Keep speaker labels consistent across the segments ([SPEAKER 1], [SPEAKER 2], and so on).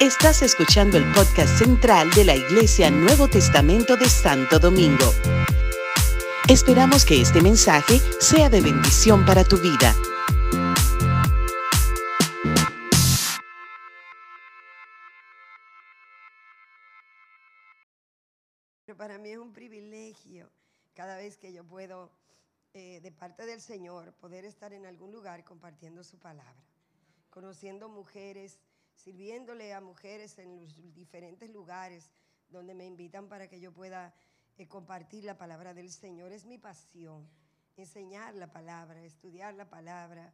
[SPEAKER 1] Estás escuchando el podcast central de la Iglesia Nuevo Testamento de Santo Domingo. Esperamos que este mensaje sea de bendición para tu vida.
[SPEAKER 2] Para mí es un privilegio cada vez que yo puedo, eh, de parte del Señor, poder estar en algún lugar compartiendo su palabra, conociendo mujeres sirviéndole a mujeres en los diferentes lugares donde me invitan para que yo pueda eh, compartir la palabra del Señor. Es mi pasión, enseñar la palabra, estudiar la palabra,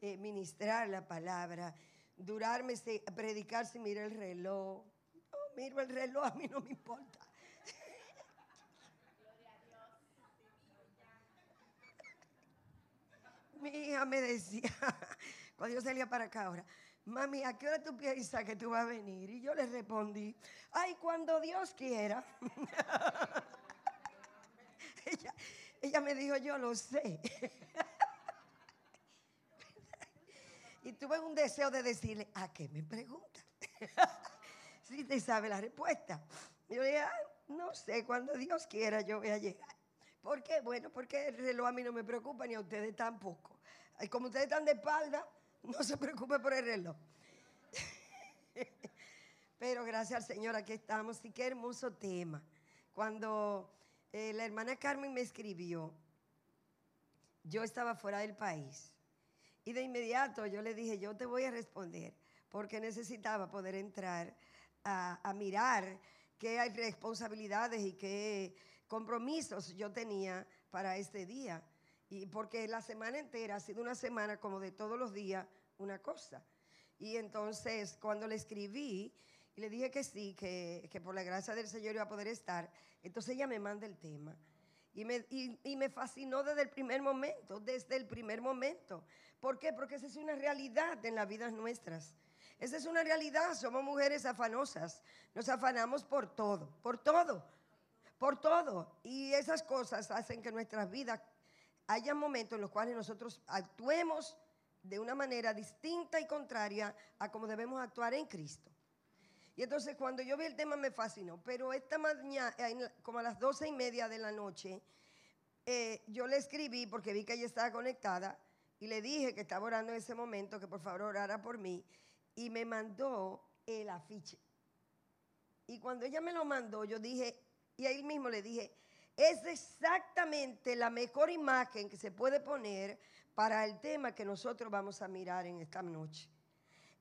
[SPEAKER 2] eh, ministrar la palabra, durarme, predicar si miro el reloj. No, miro el reloj, a mí no me importa. Mi hija me decía, cuando yo salía para acá ahora, mami, ¿a qué hora tú piensas que tú vas a venir? Y yo le respondí, ay, cuando Dios quiera. ella, me dijo, yo lo sé. y tuve un deseo de decirle, ¿a qué me pregunta? si te sabe la respuesta. Yo le dije, no sé, cuando Dios quiera yo voy a llegar. ¿Por qué? Bueno, porque el reloj a mí no me preocupa ni a ustedes tampoco. Como ustedes están de espalda, no se preocupe por el reloj. Pero gracias al Señor, aquí estamos. Y qué hermoso tema. Cuando eh, la hermana Carmen me escribió, yo estaba fuera del país. Y de inmediato yo le dije, yo te voy a responder, porque necesitaba poder entrar a, a mirar qué hay responsabilidades y qué compromisos yo tenía para este día. Y porque la semana entera ha sido una semana como de todos los días una cosa. Y entonces cuando le escribí y le dije que sí, que, por la gracia del Señor iba a poder estar, entonces ella me manda el tema. Y me, y me fascinó desde el primer momento, desde el primer momento. ¿Por qué? Porque esa es una realidad en las vidas nuestras. Esa es una realidad, somos mujeres afanosas, nos afanamos por todo, por todo, por todo. Y esas cosas hacen que nuestras vidas haya momentos en los cuales nosotros actuemos de una manera distinta y contraria a como debemos actuar en Cristo. Y entonces cuando yo vi el tema me fascinó, pero esta mañana, como a las doce y media de la noche, eh, yo le escribí porque vi que ella estaba conectada y le dije que estaba orando en ese momento, que por favor orara por mí, y me mandó el afiche. Y cuando ella me lo mandó, yo dije, y ahí mismo le dije, es exactamente la mejor imagen que se puede poner para el tema que nosotros vamos a mirar en esta noche.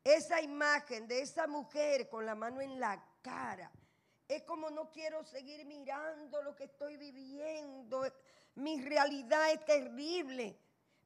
[SPEAKER 2] Esa imagen de esa mujer con la mano en la cara. Es como no quiero seguir mirando lo que estoy viviendo. Mi realidad es terrible.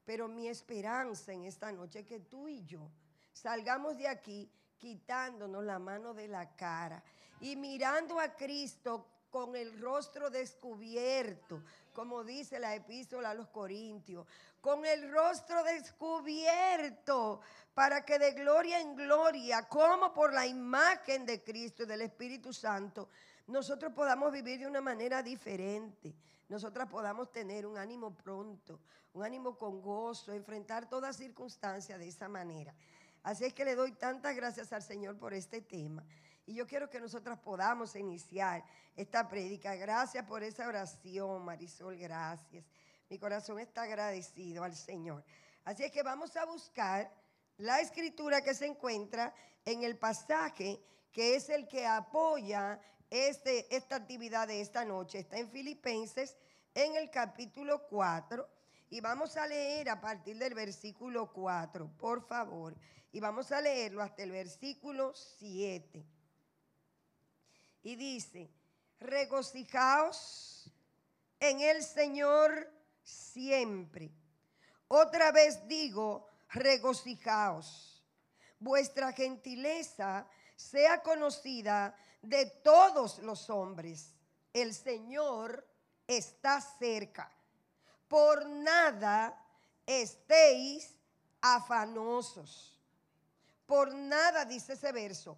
[SPEAKER 2] Pero mi esperanza en esta noche es que tú y yo salgamos de aquí quitándonos la mano de la cara y mirando a Cristo con el rostro descubierto, como dice la epístola a los Corintios, con el rostro descubierto, para que de gloria en gloria, como por la imagen de Cristo y del Espíritu Santo, nosotros podamos vivir de una manera diferente, nosotras podamos tener un ánimo pronto, un ánimo con gozo, enfrentar toda circunstancia de esa manera. Así es que le doy tantas gracias al Señor por este tema. Y yo quiero que nosotras podamos iniciar esta prédica. Gracias por esa oración, Marisol, gracias. Mi corazón está agradecido al Señor. Así es que vamos a buscar la escritura que se encuentra en el pasaje que es el que apoya este, esta actividad de esta noche. Está en Filipenses en el capítulo 4 y vamos a leer a partir del versículo 4, por favor. Y vamos a leerlo hasta el versículo 7 y dice, regocijaos en el Señor siempre. Otra vez digo, regocijaos. Vuestra gentileza sea conocida de todos los hombres. El Señor está cerca. Por nada estéis afanosos. Por nada, dice ese verso,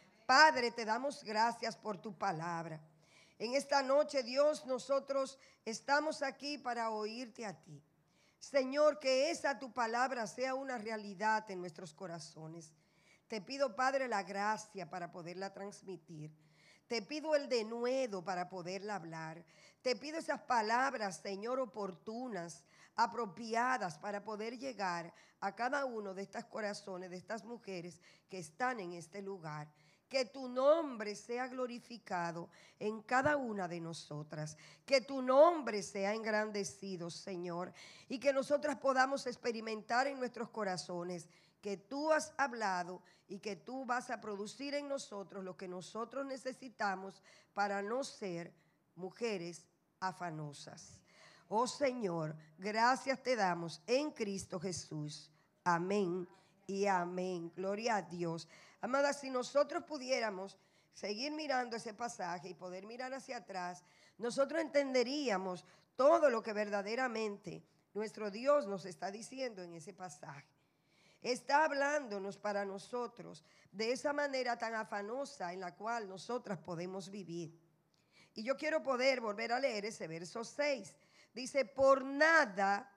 [SPEAKER 2] Padre, te damos gracias por tu palabra. En esta noche, Dios, nosotros estamos aquí para oírte a ti. Señor, que esa tu palabra sea una realidad en nuestros corazones. Te pido, Padre, la gracia para poderla transmitir. Te pido el denuedo para poderla hablar. Te pido esas palabras, Señor, oportunas, apropiadas para poder llegar a cada uno de estos corazones, de estas mujeres que están en este lugar que tu nombre sea glorificado en cada una de nosotras, que tu nombre sea engrandecido, Señor, y que nosotras podamos experimentar en nuestros corazones que tú has hablado y que tú vas a producir en nosotros lo que nosotros necesitamos para no ser mujeres afanosas. Oh Señor, gracias te damos en Cristo Jesús. Amén y amén. Gloria a Dios. Amada, si nosotros pudiéramos seguir mirando ese pasaje y poder mirar hacia atrás, nosotros entenderíamos todo lo que verdaderamente nuestro Dios nos está diciendo en ese pasaje. Está hablándonos para nosotros de esa manera tan afanosa en la cual nosotras podemos vivir. Y yo quiero poder volver a leer ese verso 6. Dice, por nada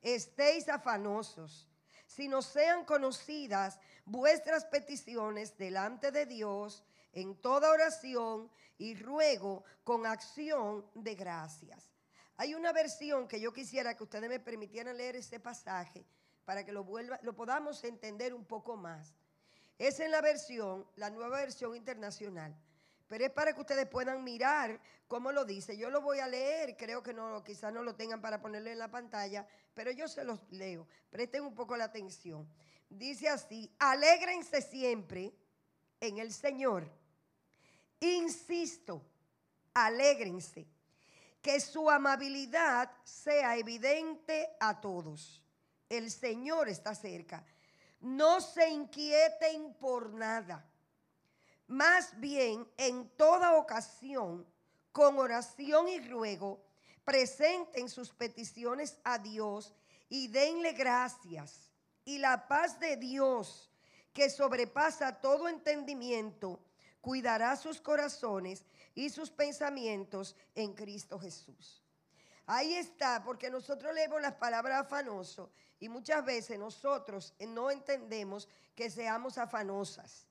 [SPEAKER 2] estéis afanosos sino sean conocidas vuestras peticiones delante de Dios en toda oración y ruego con acción de gracias. Hay una versión que yo quisiera que ustedes me permitieran leer ese pasaje para que lo, vuelva, lo podamos entender un poco más. Es en la versión, la nueva versión internacional. Pero es para que ustedes puedan mirar cómo lo dice. Yo lo voy a leer, creo que no, quizás no lo tengan para ponerlo en la pantalla, pero yo se los leo. Presten un poco la atención. Dice así, alégrense siempre en el Señor. Insisto, alégrense. Que su amabilidad sea evidente a todos. El Señor está cerca. No se inquieten por nada más bien, en toda ocasión, con oración y ruego, presenten sus peticiones a Dios y denle gracias. Y la paz de Dios, que sobrepasa todo entendimiento, cuidará sus corazones y sus pensamientos en Cristo Jesús. Ahí está, porque nosotros leemos las palabras afanoso y muchas veces nosotros no entendemos que seamos afanosas.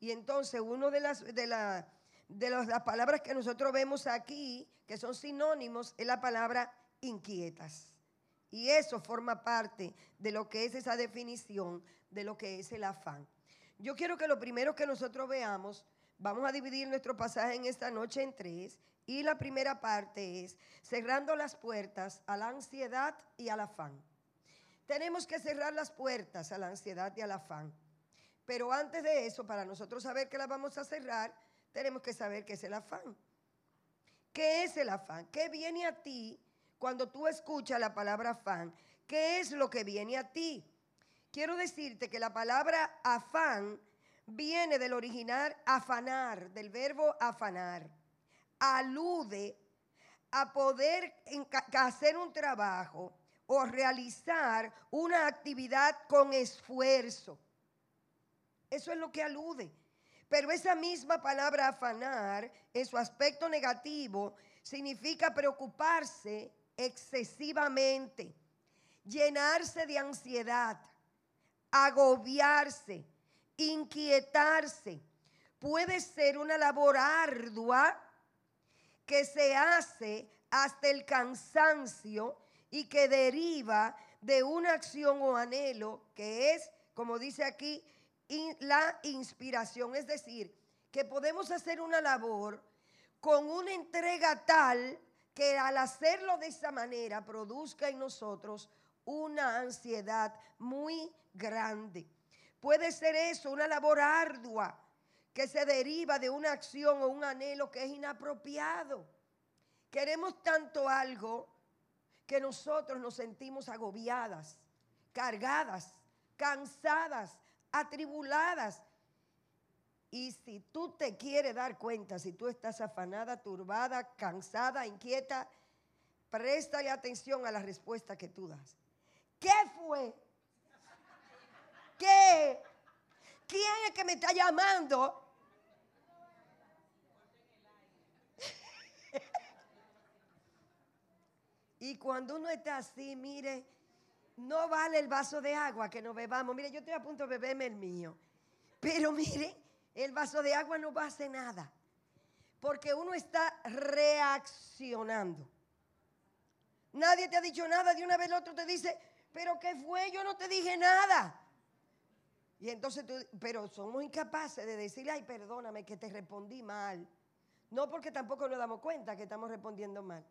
[SPEAKER 2] Y entonces, una de las, de, de las palabras que nosotros vemos aquí, que son sinónimos, es la palabra inquietas. Y eso forma parte de lo que es esa definición de lo que es el afán. Yo quiero que lo primero que nosotros veamos, vamos a dividir nuestro pasaje en esta noche en tres. Y la primera parte es cerrando las puertas a la ansiedad y al afán. Tenemos que cerrar las puertas a la ansiedad y al afán. Pero antes de eso, para nosotros saber que la vamos a cerrar, tenemos que saber qué es el afán. ¿Qué es el afán? ¿Qué viene a ti cuando tú escuchas la palabra afán? ¿Qué es lo que viene a ti? Quiero decirte que la palabra afán viene del original afanar, del verbo afanar. Alude a poder hacer un trabajo o realizar una actividad con esfuerzo. Eso es lo que alude. Pero esa misma palabra afanar, en su aspecto negativo, significa preocuparse excesivamente, llenarse de ansiedad, agobiarse, inquietarse. Puede ser una labor ardua que se hace hasta el cansancio y que deriva de una acción o anhelo que es, como dice aquí, la inspiración, es decir, que podemos hacer una labor con una entrega tal que al hacerlo de esa manera produzca en nosotros una ansiedad muy grande. Puede ser eso, una labor ardua que se deriva de una acción o un anhelo que es inapropiado. Queremos tanto algo que nosotros nos sentimos agobiadas, cargadas, cansadas, atribuladas. Y si tú te quieres dar cuenta, si tú estás afanada, turbada, cansada, inquieta, préstale atención a la respuesta que tú das. ¿Qué fue? ¿Qué? ¿Quién es que me está llamando? y cuando uno está así, mire, no vale el vaso de agua que nos bebamos. Mire, yo estoy a punto de beberme el mío. Pero mire, el vaso de agua no va a hacer nada. Porque uno está reaccionando. Nadie te ha dicho nada, de una vez el otro te dice, pero ¿qué fue? Yo no te dije nada. Y entonces tú, pero somos incapaces de decirle, ay, perdóname que te respondí mal. No porque tampoco nos damos cuenta que estamos respondiendo mal.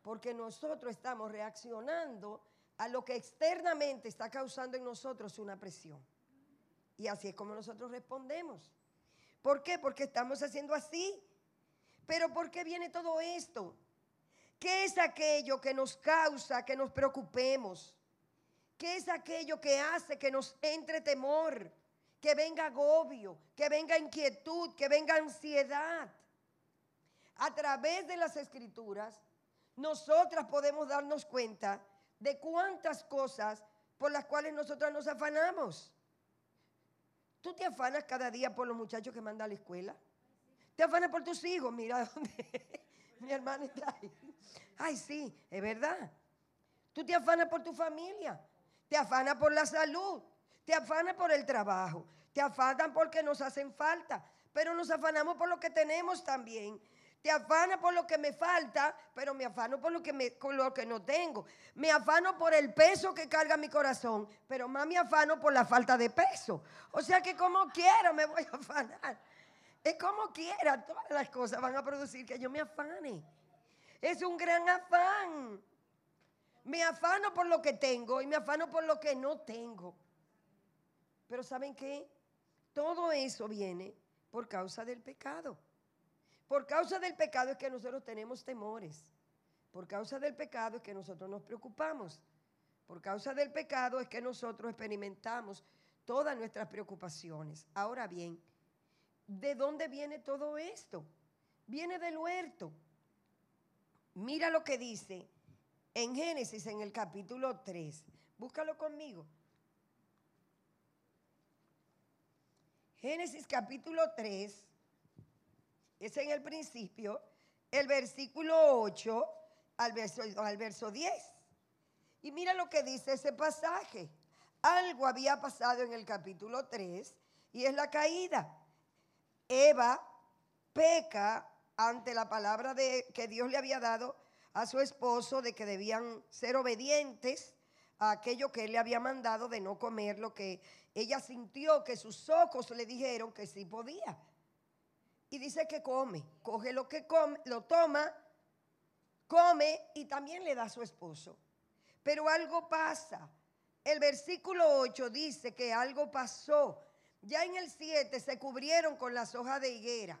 [SPEAKER 2] Porque nosotros estamos reaccionando a lo que externamente está causando en nosotros una presión. Y así es como nosotros respondemos. ¿Por qué? Porque estamos haciendo así. Pero ¿por qué viene todo esto? ¿Qué es aquello que nos causa que nos preocupemos? ¿Qué es aquello que hace que nos entre temor? Que venga agobio, que venga inquietud, que venga ansiedad. A través de las escrituras, nosotras podemos darnos cuenta de cuántas cosas por las cuales nosotras nos afanamos. ¿Tú te afanas cada día por los muchachos que mandan a la escuela? ¿Te afanas por tus hijos? Mira dónde mi hermana está ahí. Ay, sí, es verdad. Tú te afanas por tu familia, te afanas por la salud, te afanas por el trabajo, te afanan porque nos hacen falta, pero nos afanamos por lo que tenemos también. Te afana por lo que me falta, pero me afano por lo que, me, lo que no tengo. Me afano por el peso que carga mi corazón, pero más me afano por la falta de peso. O sea que como quiera me voy a afanar. Es como quiera, todas las cosas van a producir que yo me afane. Es un gran afán. Me afano por lo que tengo y me afano por lo que no tengo. Pero ¿saben qué? Todo eso viene por causa del pecado. Por causa del pecado es que nosotros tenemos temores. Por causa del pecado es que nosotros nos preocupamos. Por causa del pecado es que nosotros experimentamos todas nuestras preocupaciones. Ahora bien, ¿de dónde viene todo esto? Viene del huerto. Mira lo que dice en Génesis en el capítulo 3. Búscalo conmigo. Génesis capítulo 3 es en el principio, el versículo 8 al verso, al verso 10. Y mira lo que dice ese pasaje. Algo había pasado en el capítulo 3 y es la caída. Eva peca ante la palabra de, que Dios le había dado a su esposo de que debían ser obedientes a aquello que él le había mandado de no comer lo que ella sintió que sus ojos le dijeron que sí podía y dice que come, coge lo que come, lo toma, come y también le da a su esposo. Pero algo pasa. El versículo 8 dice que algo pasó. Ya en el 7 se cubrieron con las hojas de higuera.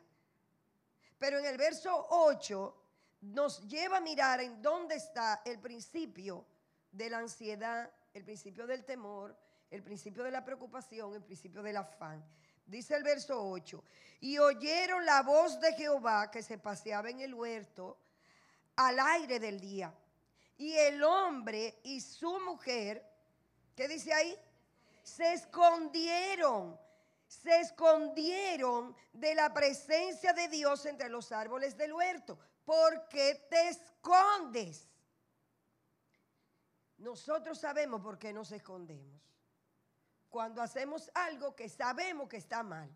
[SPEAKER 2] Pero en el verso 8 nos lleva a mirar en dónde está el principio de la ansiedad, el principio del temor, el principio de la preocupación, el principio del afán. Dice el verso 8, y oyeron la voz de Jehová que se paseaba en el huerto al aire del día. Y el hombre y su mujer, ¿qué dice ahí? Se escondieron, se escondieron de la presencia de Dios entre los árboles del huerto. porque te escondes? Nosotros sabemos por qué nos escondemos cuando hacemos algo que sabemos que está mal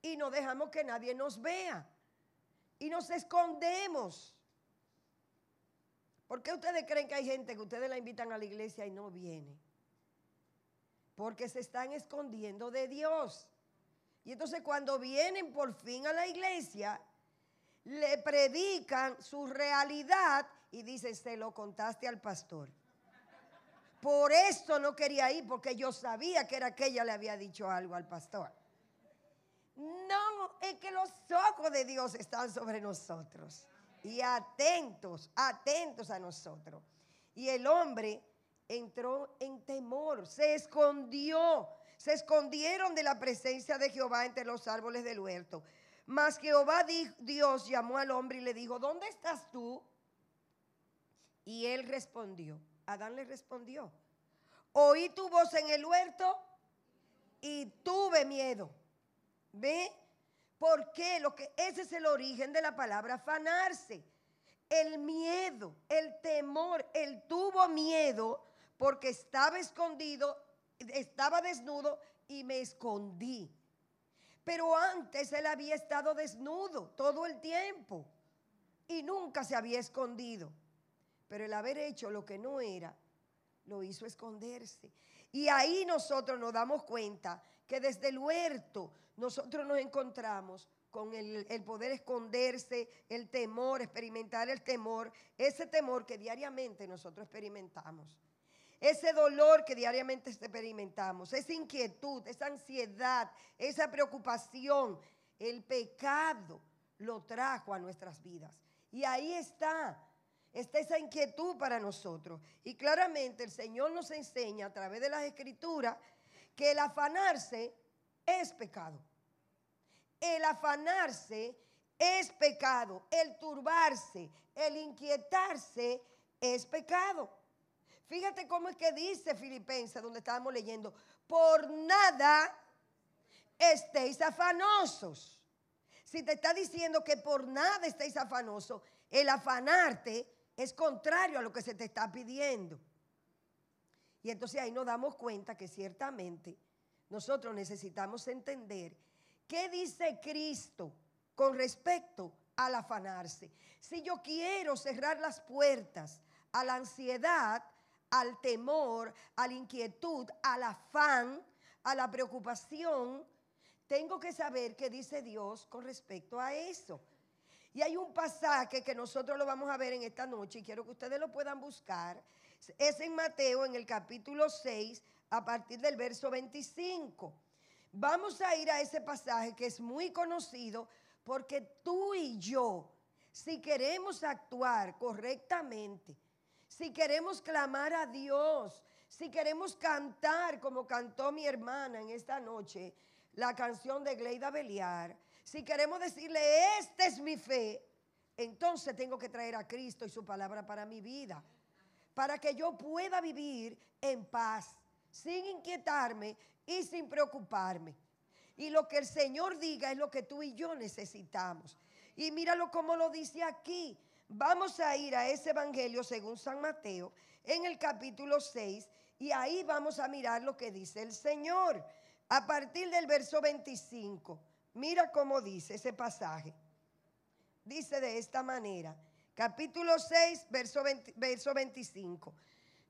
[SPEAKER 2] y no dejamos que nadie nos vea y nos escondemos. ¿Por qué ustedes creen que hay gente que ustedes la invitan a la iglesia y no viene? Porque se están escondiendo de Dios. Y entonces cuando vienen por fin a la iglesia, le predican su realidad y dicen, se lo contaste al pastor. Por eso no quería ir, porque yo sabía que era que le había dicho algo al pastor. No, es que los ojos de Dios están sobre nosotros. Y atentos, atentos a nosotros. Y el hombre entró en temor, se escondió, se escondieron de la presencia de Jehová entre los árboles del huerto. Mas Jehová Dios llamó al hombre y le dijo, ¿dónde estás tú? Y él respondió, Adán le respondió, oí tu voz en el huerto y tuve miedo. ¿Ve? ¿Por qué? Lo que, ese es el origen de la palabra afanarse. El miedo, el temor, él tuvo miedo porque estaba escondido, estaba desnudo y me escondí. Pero antes él había estado desnudo todo el tiempo y nunca se había escondido. Pero el haber hecho lo que no era, lo hizo esconderse. Y ahí nosotros nos damos cuenta que desde el huerto nosotros nos encontramos con el, poder esconderse, el temor, experimentar el temor, ese temor que diariamente nosotros experimentamos. Ese dolor que diariamente experimentamos, esa inquietud, esa ansiedad, esa preocupación, el pecado lo trajo a nuestras vidas. Y ahí está, está esa inquietud para nosotros. Y claramente el Señor nos enseña a través de las escrituras que el afanarse es pecado. El afanarse es pecado. El turbarse, el inquietarse es pecado. Fíjate cómo es que dice Filipenses, donde estábamos leyendo, por nada estéis afanosos. Si te está diciendo que por nada estéis afanosos, el afanarte es contrario a lo que se te está pidiendo. Y entonces ahí nos damos cuenta que ciertamente nosotros necesitamos entender qué dice Cristo con respecto al afanarse. Si yo quiero cerrar las puertas a la ansiedad, al temor, a la inquietud, al afán, a la preocupación, tengo que saber qué dice Dios con respecto a eso. Y hay un pasaje que nosotros lo vamos a ver en esta noche y quiero que ustedes lo puedan buscar. Es en Mateo en el capítulo 6 a partir del verso 25. Vamos a ir a ese pasaje que es muy conocido porque tú y yo, si queremos actuar correctamente, si queremos clamar a Dios, si queremos cantar como cantó mi hermana en esta noche, la canción de Gleida Beliar, si queremos decirle, esta es mi fe, entonces tengo que traer a Cristo y su palabra para mi vida, para que yo pueda vivir en paz, sin inquietarme y sin preocuparme. Y lo que el Señor diga es lo que tú y yo necesitamos. Y míralo como lo dice aquí. Vamos a ir a ese evangelio según San Mateo en el capítulo 6 y ahí vamos a mirar lo que dice el Señor. A partir del verso 25, mira cómo dice ese pasaje. Dice de esta manera, capítulo 6, verso, verso 25.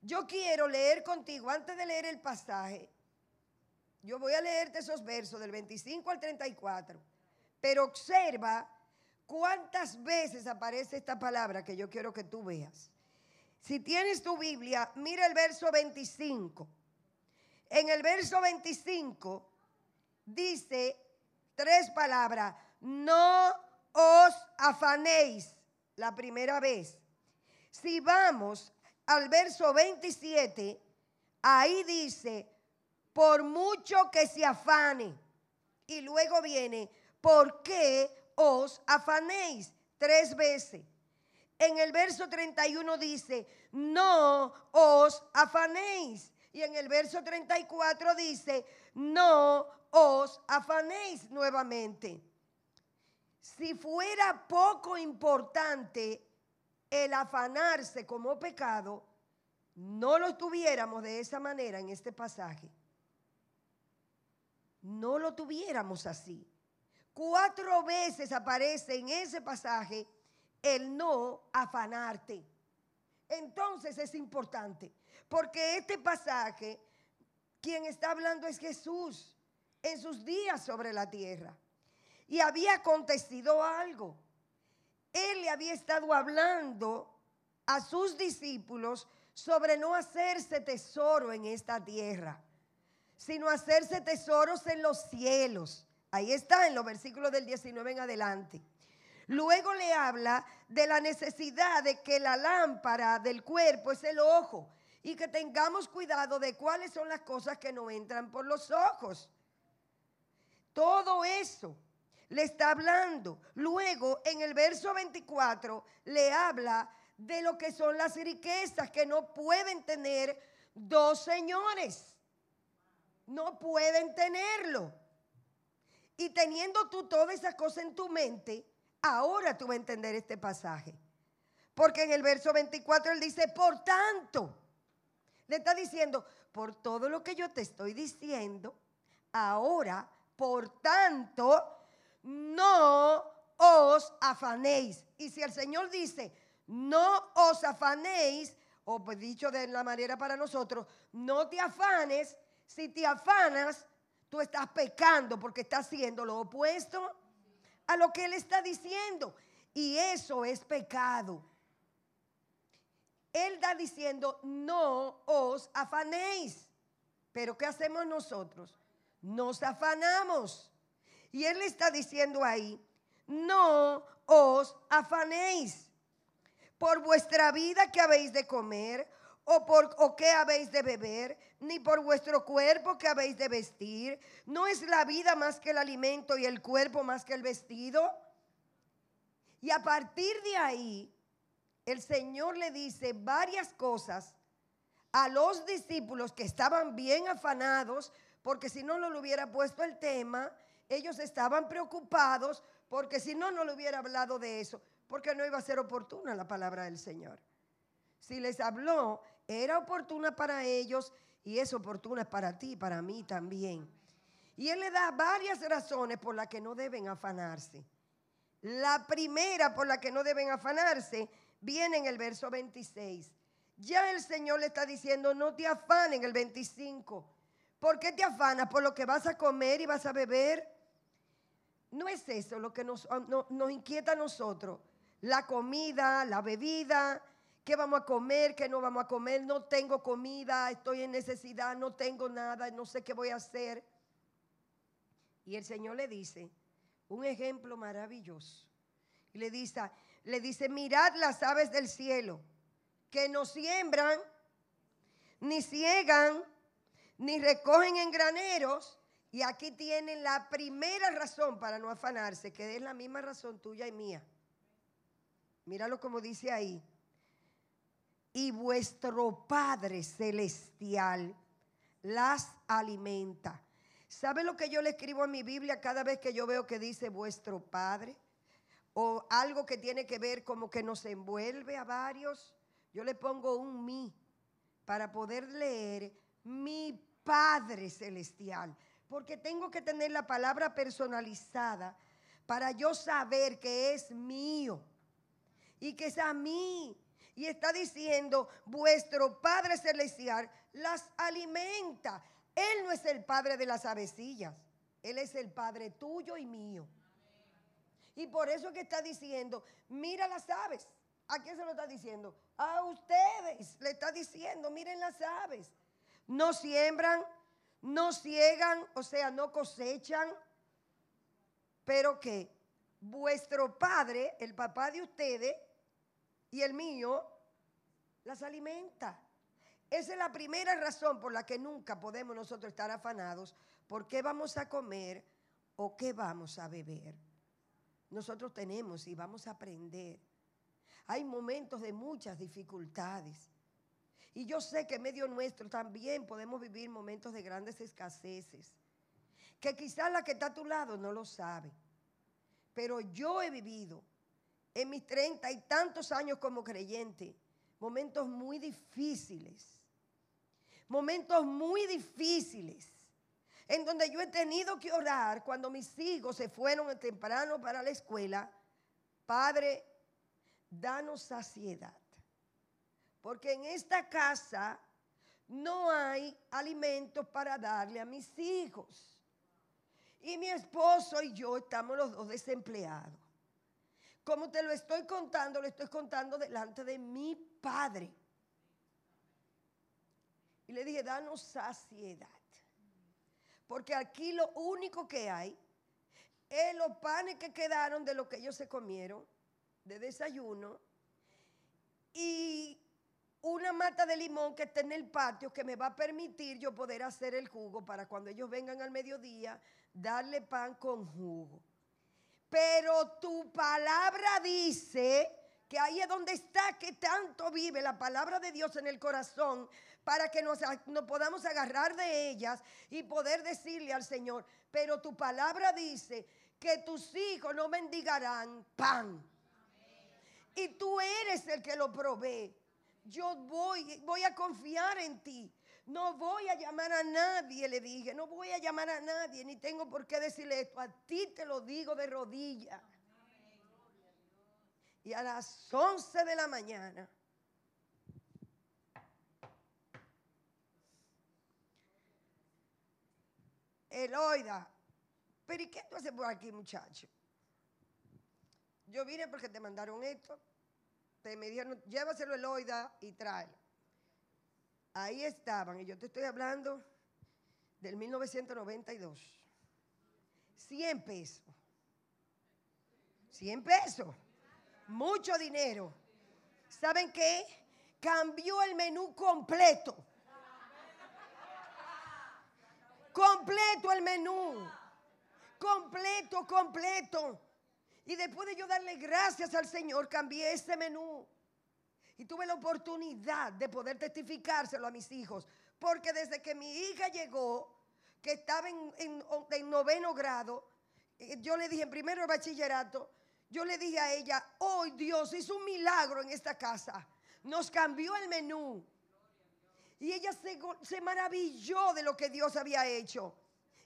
[SPEAKER 2] Yo quiero leer contigo, antes de leer el pasaje, yo voy a leerte esos versos del 25 al 34, pero observa ¿Cuántas veces aparece esta palabra que yo quiero que tú veas? Si tienes tu Biblia, mira el verso 25. En el verso 25 dice tres palabras, no os afanéis la primera vez. Si vamos al verso 27, ahí dice, por mucho que se afane. Y luego viene, ¿por qué os afanéis tres veces. En el verso 31 dice, no os afanéis. Y en el verso 34 dice, no os afanéis nuevamente. Si fuera poco importante el afanarse como pecado, no lo tuviéramos de esa manera en este pasaje. No lo tuviéramos así. Cuatro veces aparece en ese pasaje el no afanarte. Entonces es importante, porque este pasaje, quien está hablando es Jesús en sus días sobre la tierra. Y había acontecido algo. Él le había estado hablando a sus discípulos sobre no hacerse tesoro en esta tierra, sino hacerse tesoros en los cielos Ahí está en los versículos del 19 en adelante. Luego le habla de la necesidad de que la lámpara del cuerpo es el ojo y que tengamos cuidado de cuáles son las cosas que no entran por los ojos. Todo eso le está hablando. Luego, en el verso 24, le habla de lo que son las riquezas que no pueden tener dos señores. No pueden tenerlo. Y teniendo tú todas esas cosas en tu mente, ahora tú vas a entender este pasaje. Porque en el verso 24 él dice, por tanto, le está diciendo, por todo lo que yo te estoy diciendo, ahora, por tanto, no os afanéis. Y si el Señor dice, no os afanéis, o pues dicho de la manera para nosotros, no te afanes, si te afanas, tú estás pecando porque estás haciendo lo opuesto a lo que Él está diciendo. Y eso es pecado. Él está diciendo, no os afanéis. Pero ¿qué hacemos nosotros? Nos afanamos. Y Él está diciendo ahí, no os afanéis por vuestra vida que habéis de comer o por o qué habéis de beber, ni por vuestro cuerpo que habéis de vestir. ¿No es la vida más que el alimento y el cuerpo más que el vestido? Y a partir de ahí, el Señor le dice varias cosas a los discípulos que estaban bien afanados, porque si no, no le hubiera puesto el tema, ellos estaban preocupados, porque si no, no le hubiera hablado de eso, porque no iba a ser oportuna la palabra del Señor. Si les habló, era oportuna para ellos y es oportuna para ti, para mí también. Y Él le da varias razones por las que no deben afanarse. La primera por la que no deben afanarse viene en el verso 26. Ya el Señor le está diciendo, no te afanes en el 25. ¿Por qué te afanas? ¿Por lo que vas a comer y vas a beber? No es eso lo que nos, nos inquieta a nosotros. La comida, la bebida, qué vamos a comer, qué no vamos a comer. No tengo comida, estoy en necesidad, no tengo nada, no sé qué voy a hacer. Y el Señor le dice un ejemplo maravilloso. Y le dice, le dice, mirad las aves del cielo, que no siembran, ni ciegan, ni recogen en graneros. Y aquí tienen la primera razón para no afanarse, que es la misma razón tuya y mía. Míralo como dice ahí. Y vuestro Padre Celestial las alimenta. ¿Sabe lo que yo le escribo en mi Biblia cada vez que yo veo que dice vuestro Padre? o algo que tiene que ver como que nos envuelve a varios, yo le pongo un mi para poder leer mi Padre Celestial, porque tengo que tener la palabra personalizada para yo saber que es mío y que es a mí. Y está diciendo, vuestro Padre Celestial las alimenta. Él no es el Padre de las avecillas, Él es el Padre tuyo y mío. Y por eso que está diciendo, mira las aves. ¿A quién se lo está diciendo? A ustedes le está diciendo, miren las aves. No siembran, no ciegan, o sea, no cosechan, pero que vuestro padre, el papá de ustedes y el mío, las alimenta. Esa es la primera razón por la que nunca podemos nosotros estar afanados por qué vamos a comer o qué vamos a beber nosotros tenemos y vamos a aprender. Hay momentos de muchas dificultades. Y yo sé que en medio nuestro también podemos vivir momentos de grandes escaseces. Que quizás la que está a tu lado no lo sabe. Pero yo he vivido en mis treinta y tantos años como creyente momentos muy difíciles. Momentos muy difíciles en donde yo he tenido que orar cuando mis hijos se fueron temprano para la escuela, Padre, danos saciedad. Porque en esta casa no hay alimentos para darle a mis hijos. Y mi esposo y yo estamos los dos desempleados. Como te lo estoy contando, lo estoy contando delante de mi padre. Y le dije, danos saciedad. Porque aquí lo único que hay es los panes que quedaron de lo que ellos se comieron de desayuno y una mata de limón que está en el patio que me va a permitir yo poder hacer el jugo para cuando ellos vengan al mediodía, darle pan con jugo. Pero tu palabra dice que ahí es donde está, que tanto vive la palabra de Dios en el corazón, para que nos, podamos agarrar de ellas y poder decirle al Señor, pero tu palabra dice que tus hijos no mendigarán pan. Y tú eres el que lo provee yo voy, voy a confiar en ti. No voy a llamar a nadie, le dije, no voy a llamar a nadie, ni tengo por qué decirle esto. A ti te lo digo de rodillas. Y a las 11 de la mañana, Eloida, pero ¿y qué tú haces por aquí, muchacho? Yo vine porque te mandaron esto te me dijeron, llévaselo Eloida y tráelo. Ahí estaban, y yo te estoy hablando del 1992. 100 pesos. 100 pesos. Mucho dinero. ¿Saben qué? Cambió el menú completo. Completo el menú. Completo, completo. Y después de yo darle gracias al Señor, cambié ese menú. Y tuve la oportunidad de poder testificárselo a mis hijos. Porque desde que mi hija llegó, que estaba en, noveno grado, eh, yo le dije en primero de bachillerato, yo le dije a ella, hoy Dios hizo un milagro en esta casa. Nos cambió el menú. Y ella se, se maravilló de lo que Dios había hecho.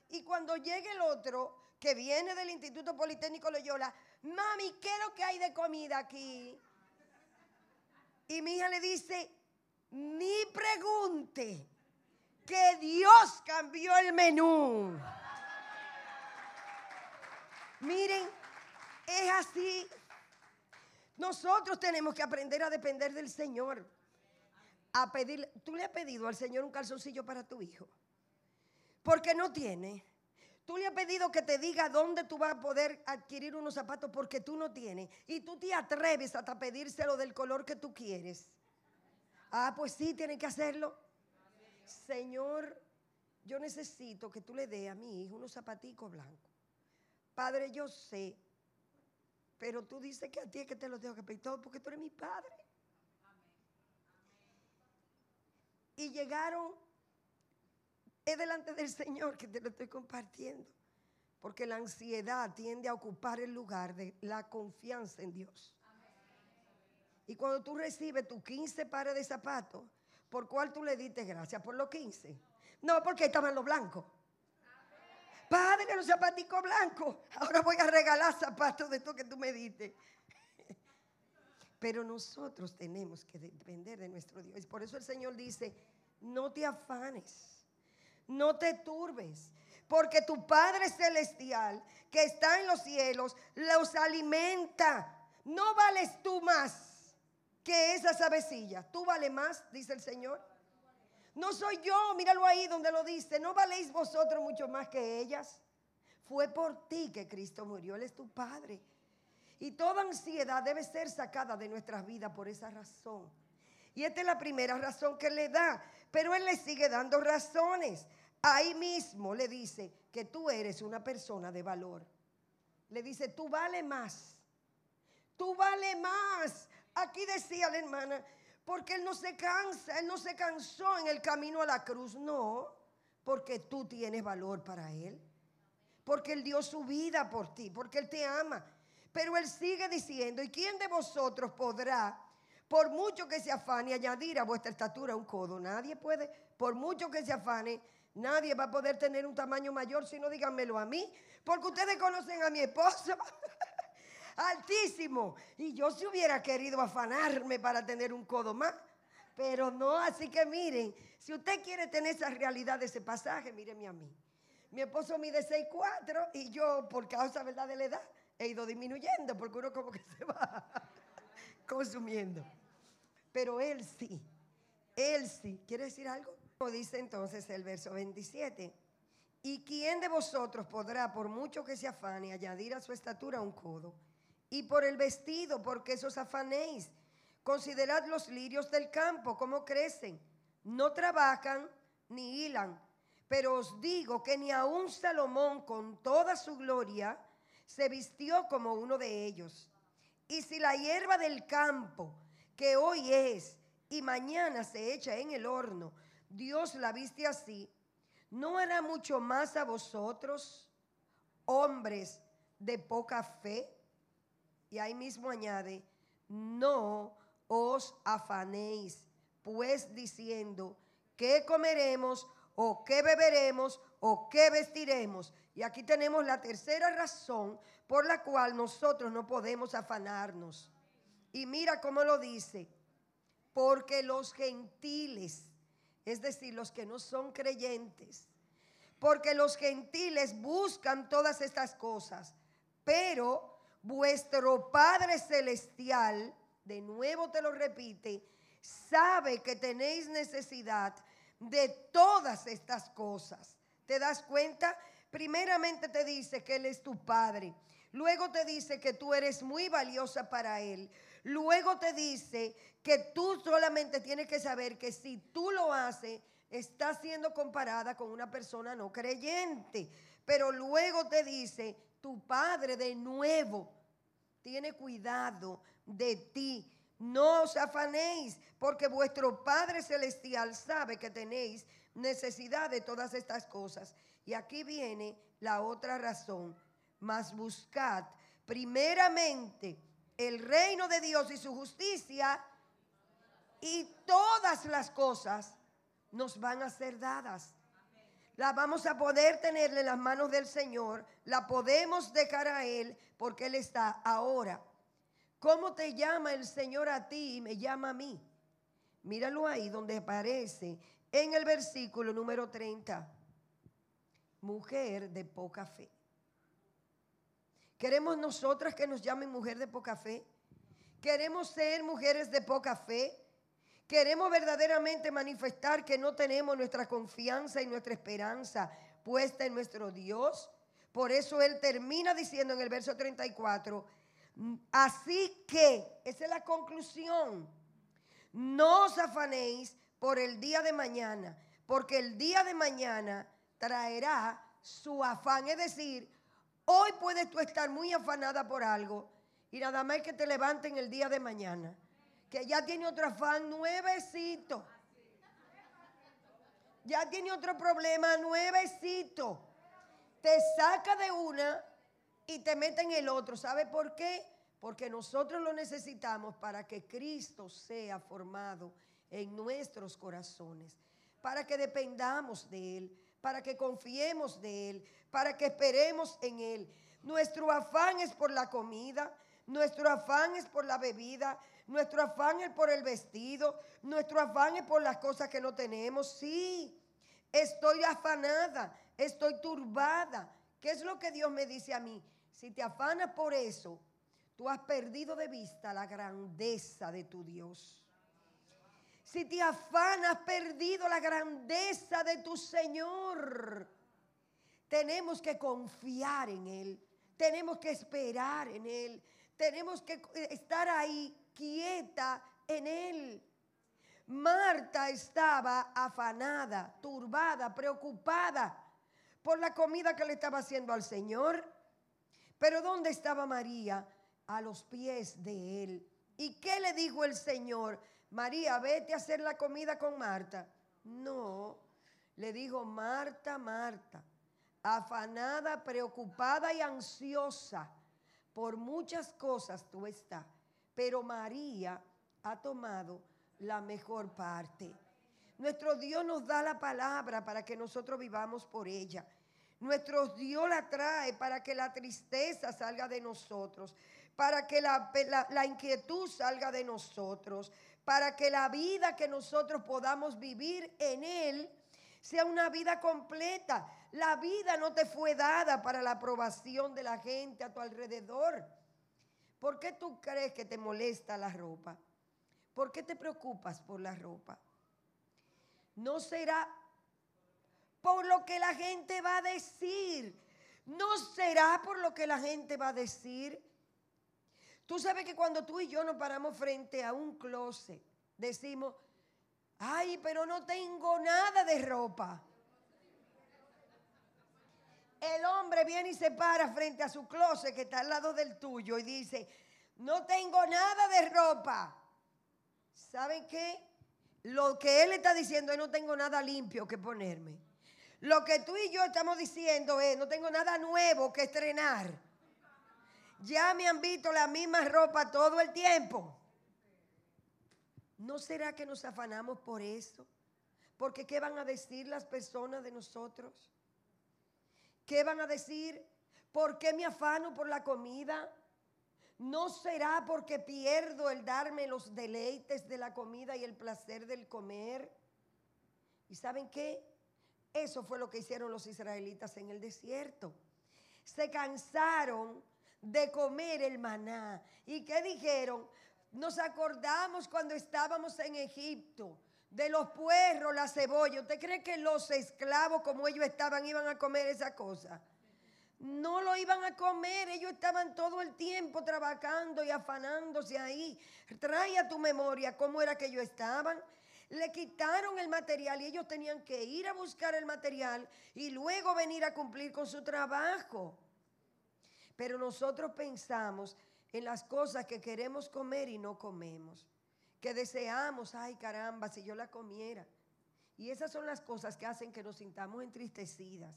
[SPEAKER 2] Y cuando llegue el otro, que viene del Instituto Politécnico Loyola, mami, ¿qué es lo que hay de comida aquí? Y mi hija le dice, ni pregunte, que Dios cambió el menú. Miren, es así. Nosotros tenemos que aprender a depender del Señor. A pedir, tú le has pedido al Señor un calzoncillo para tu hijo. Porque no tiene. Tú le has pedido que te diga dónde tú vas a poder adquirir unos zapatos porque tú no tienes. Y tú te atreves hasta pedírselo del color que tú quieres. Ah, pues sí, tienen que hacerlo. Señor, yo necesito que tú le dé a mi hijo unos zapaticos blancos. Padre, yo sé, pero tú dices que a ti es que te los tengo que pedir todo porque tú eres mi padre. Y llegaron es delante del Señor que te lo estoy compartiendo. Porque la ansiedad tiende a ocupar el lugar de la confianza en Dios. Y cuando tú recibes tus 15 pares de zapatos, ¿por cuál tú le diste gracias? ¿Por los 15? No, porque estaban los blancos. Padre, los zapaticos blancos. Ahora voy a regalar zapatos de esto que tú me diste. Pero nosotros tenemos que depender de nuestro Dios. Por eso el Señor dice, no te afanes no te turbes, porque tu Padre Celestial que está en los cielos los alimenta. No vales tú más que esas avecillas. Tú vales más, dice el Señor. No soy yo, míralo ahí donde lo dice. No valéis vosotros mucho más que ellas. Fue por ti que Cristo murió. Él es tu Padre. Y toda ansiedad debe ser sacada de nuestras vidas por esa razón. Y esta es la primera razón que le da. Pero Él le sigue dando razones. Ahí mismo le dice que tú eres una persona de valor. Le dice, tú vale más. Tú vale más. Aquí decía la hermana, porque Él no se cansa, Él no se cansó en el camino a la cruz. No, porque tú tienes valor para Él. Porque Él dio su vida por ti, porque Él te ama. Pero Él sigue diciendo, ¿y quién de vosotros podrá por mucho que se afane, añadir a vuestra estatura un codo. Nadie puede, por mucho que se afane, nadie va a poder tener un tamaño mayor, si no díganmelo a mí, porque ustedes conocen a mi esposo. Altísimo. Y yo si hubiera querido afanarme para tener un codo más. Pero no, así que miren, si usted quiere tener esa realidad de ese pasaje, míreme a mí. Mi esposo mide 6'4 y yo, por causa de la edad, he ido disminuyendo porque uno como que se va consumiendo. Pero él sí, él sí. ¿Quiere decir algo? Dice entonces el verso 27. ¿Y quién de vosotros podrá, por mucho que se afane, añadir a su estatura un codo? Y por el vestido, porque esos afanéis. Considerad los lirios del campo, cómo crecen. No trabajan ni hilan. Pero os digo que ni aun Salomón con toda su gloria se vistió como uno de ellos. Y si la hierba del campo, que hoy es y mañana se echa en el horno, Dios la viste así, ¿no hará mucho más a vosotros, hombres de poca fe? Y ahí mismo añade, no os afanéis, pues diciendo, ¿qué comeremos o qué beberemos o qué vestiremos? Y aquí tenemos la tercera razón por la cual nosotros no podemos afanarnos. Y mira cómo lo dice, porque los gentiles, es decir, los que no son creyentes, porque los gentiles buscan todas estas cosas, pero vuestro Padre Celestial, de nuevo te lo repite, sabe que tenéis necesidad de todas estas cosas. ¿Te das cuenta? Primeramente te dice que Él es tu Padre. Luego te dice que tú eres muy valiosa para Él. Luego te dice que tú solamente tienes que saber que si tú lo haces, estás siendo comparada con una persona no creyente. Pero luego te dice, tu Padre de nuevo tiene cuidado de ti. No os afanéis, porque vuestro Padre Celestial sabe que tenéis necesidad de todas estas cosas. Y aquí viene la otra razón. Mas buscad primeramente el reino de Dios y su justicia, y todas las cosas nos van a ser dadas. La vamos a poder tenerle en las manos del Señor, la podemos dejar a Él porque Él está ahora ¿Cómo te llama el Señor a ti y me llama a mí? Míralo ahí donde aparece en el versículo número 30. Mujer de poca fe. ¿Queremos nosotras que nos llamen mujer de poca fe? ¿Queremos ser mujeres de poca fe? ¿Queremos verdaderamente manifestar que no tenemos nuestra confianza y nuestra esperanza puesta en nuestro Dios? Por eso Él termina diciendo en el verso 34, Así que, esa es la conclusión. No os afanéis por el día de mañana, porque el día de mañana traerá su afán. Es decir, hoy puedes tú estar muy afanada por algo y nada más que te levanten el día de mañana, que ya tiene otro afán nuevecito. Ya tiene otro problema nuevecito. Te saca de una y te mete en el otro. ¿Sabe por qué? Porque nosotros lo necesitamos para que Cristo sea formado en nuestros corazones, para que dependamos de Él, para que confiemos de Él, para que esperemos en Él. Nuestro afán es por la comida, nuestro afán es por la bebida, nuestro afán es por el vestido, nuestro afán es por las cosas que no tenemos. Sí, estoy afanada, estoy turbada. ¿Qué es lo que Dios me dice a mí? Si te afanas por eso, tú has perdido de vista la grandeza de tu Dios. Si te afanas, perdido la grandeza de tu Señor. Tenemos que confiar en Él. Tenemos que esperar en Él. Tenemos que estar ahí quieta en Él. Marta estaba afanada, turbada, preocupada por la comida que le estaba haciendo al Señor. Pero ¿dónde estaba María? A los pies de él. ¿Y qué le dijo el Señor? María, vete a hacer la comida con Marta. No, le dijo Marta, Marta, afanada, preocupada y ansiosa por muchas cosas tú estás. Pero María ha tomado la mejor parte. Nuestro Dios nos da la palabra para que nosotros vivamos por ella. Nuestro Dios la trae para que la tristeza salga de nosotros, para que la, la, inquietud salga de nosotros, para que la vida que nosotros podamos vivir en Él sea una vida completa. La vida no te fue dada para la aprobación de la gente a tu alrededor. ¿Por qué tú crees que te molesta la ropa? ¿Por qué te preocupas por la ropa? ¿No será por lo que la gente va a decir. No será por lo que la gente va a decir. Tú sabes que cuando tú y yo nos paramos frente a un closet, decimos, ay, pero no tengo nada de ropa. El hombre viene y se para frente a su closet que está al lado del tuyo y dice, no tengo nada de ropa. ¿Saben qué? Lo que él está diciendo es no tengo nada limpio que ponerme. Lo que tú y yo estamos diciendo es no tengo nada nuevo que estrenar. Ya me han visto la misma ropa todo el tiempo. ¿No será que nos afanamos por eso? Porque ¿qué van a decir las personas de nosotros? ¿Qué van a decir? ¿Por qué me afano por la comida? ¿No será porque pierdo el darme los deleites de la comida y el placer del comer? ¿Y saben qué? Eso fue lo que hicieron los israelitas en el desierto. Se cansaron de comer el maná. ¿Y qué dijeron? Nos acordamos cuando estábamos en Egipto de los puerros, la cebolla. ¿Usted cree que los esclavos como ellos estaban iban a comer esa cosa? No lo iban a comer, ellos estaban todo el tiempo trabajando y afanándose ahí. Trae a tu memoria cómo era que ellos estaban. Le quitaron el material y ellos tenían que ir a buscar el material y luego venir a cumplir con su trabajo. Pero nosotros pensamos en las cosas que queremos comer y no comemos. Que deseamos, ay caramba, si yo la comiera. Y esas son las cosas que hacen que nos sintamos entristecidas.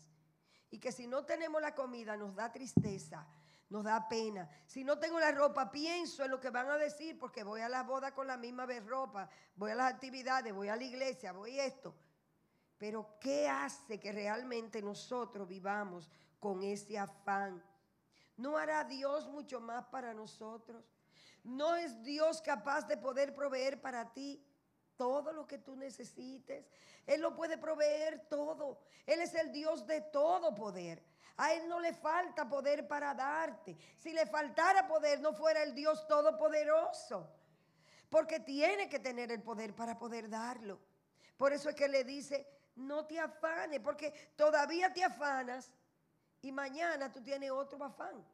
[SPEAKER 2] Y que si no tenemos la comida nos da tristeza, nos da pena. Si no tengo la ropa, pienso en lo que van a decir porque voy a la boda con la misma ropa, voy a las actividades, voy a la iglesia, voy esto. Pero ¿qué hace que realmente nosotros vivamos con ese afán? ¿No hará Dios mucho más para nosotros? ¿No es Dios capaz de poder proveer para ti todo lo que tú necesites? Él lo puede proveer todo. Él es el Dios de todo poder. A Él no le falta poder para darte. Si le faltara poder, no fuera el Dios todopoderoso. Porque tiene que tener el poder para poder darlo. Por eso es que le dice, no te afanes, porque todavía te afanas y mañana tú tienes otro afán.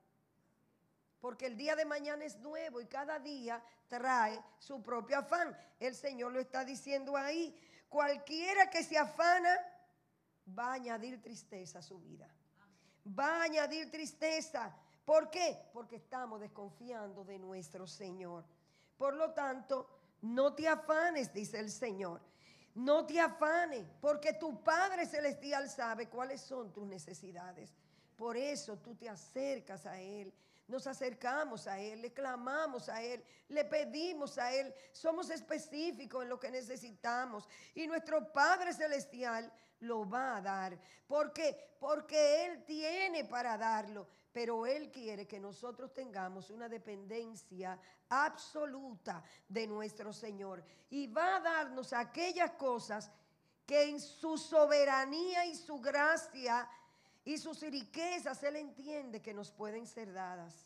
[SPEAKER 2] Porque el día de mañana es nuevo y cada día trae su propio afán. El Señor lo está diciendo ahí. Cualquiera que se afana va a añadir tristeza a su vida. Va a añadir tristeza. ¿Por qué? Porque estamos desconfiando de nuestro Señor. Por lo tanto, no te afanes, dice el Señor. No te afanes, porque tu Padre Celestial sabe cuáles son tus necesidades. Por eso tú te acercas a Él. Nos acercamos a Él, le clamamos a Él, le pedimos a Él. Somos específicos en lo que necesitamos. Y nuestro Padre Celestial lo va a dar. ¿Por qué? Porque Él tiene para darlo. Pero Él quiere que nosotros tengamos una dependencia absoluta de nuestro Señor. Y va a darnos aquellas cosas que en su soberanía y su gracia y sus riquezas Él entiende que nos pueden ser dadas.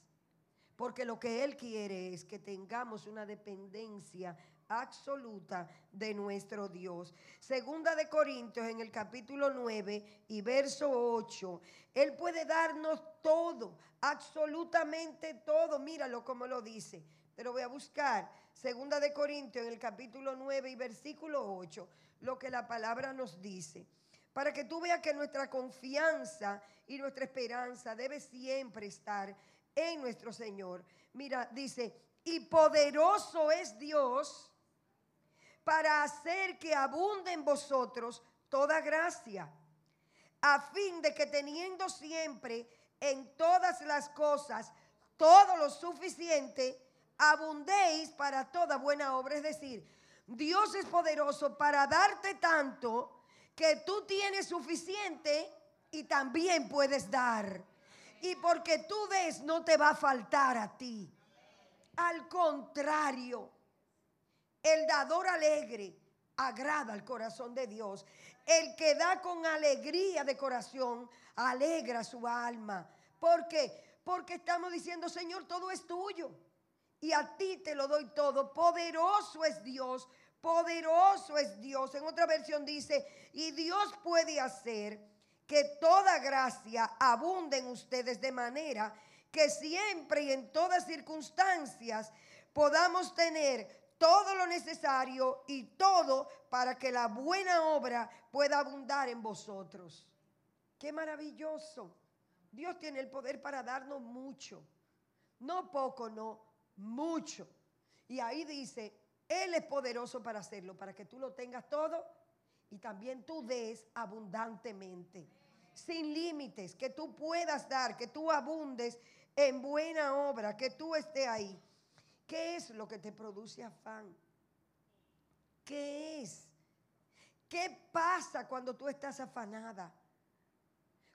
[SPEAKER 2] Porque lo que Él quiere es que tengamos una dependencia absoluta de nuestro Dios. Segunda de Corintios en el capítulo 9 y verso 8. Él puede darnos todo, absolutamente todo. Míralo como lo dice. Pero voy a buscar Segunda de Corintios en el capítulo 9 y versículo 8, lo que la palabra nos dice para que tú veas que nuestra confianza y nuestra esperanza debe siempre estar en nuestro Señor. Mira, dice, y poderoso es Dios para hacer que abunde en vosotros toda gracia, a fin de que teniendo siempre en todas las cosas todo lo suficiente, abundéis para toda buena obra. Es decir, Dios es poderoso para darte tanto que tú tienes suficiente y también puedes dar. Y porque tú des no te va a faltar a ti. Al contrario, el dador alegre agrada al corazón de Dios. El que da con alegría de corazón alegra su alma. ¿Por qué? Porque estamos diciendo, Señor, todo es tuyo. Y a ti te lo doy todo. Poderoso es Dios Poderoso es Dios. En otra versión dice, y Dios puede hacer que toda gracia abunde en ustedes de manera que siempre y en todas circunstancias podamos tener todo lo necesario y todo para que la buena obra pueda abundar en vosotros. Qué maravilloso. Dios tiene el poder para darnos mucho. No poco, no, mucho. Y ahí dice, Él es poderoso para hacerlo, para que tú lo tengas todo y también tú des abundantemente, sin límites, que tú puedas dar, que tú abundes en buena obra, que tú estés ahí. ¿Qué es lo que te produce afán? ¿Qué es? ¿Qué pasa cuando tú estás afanada?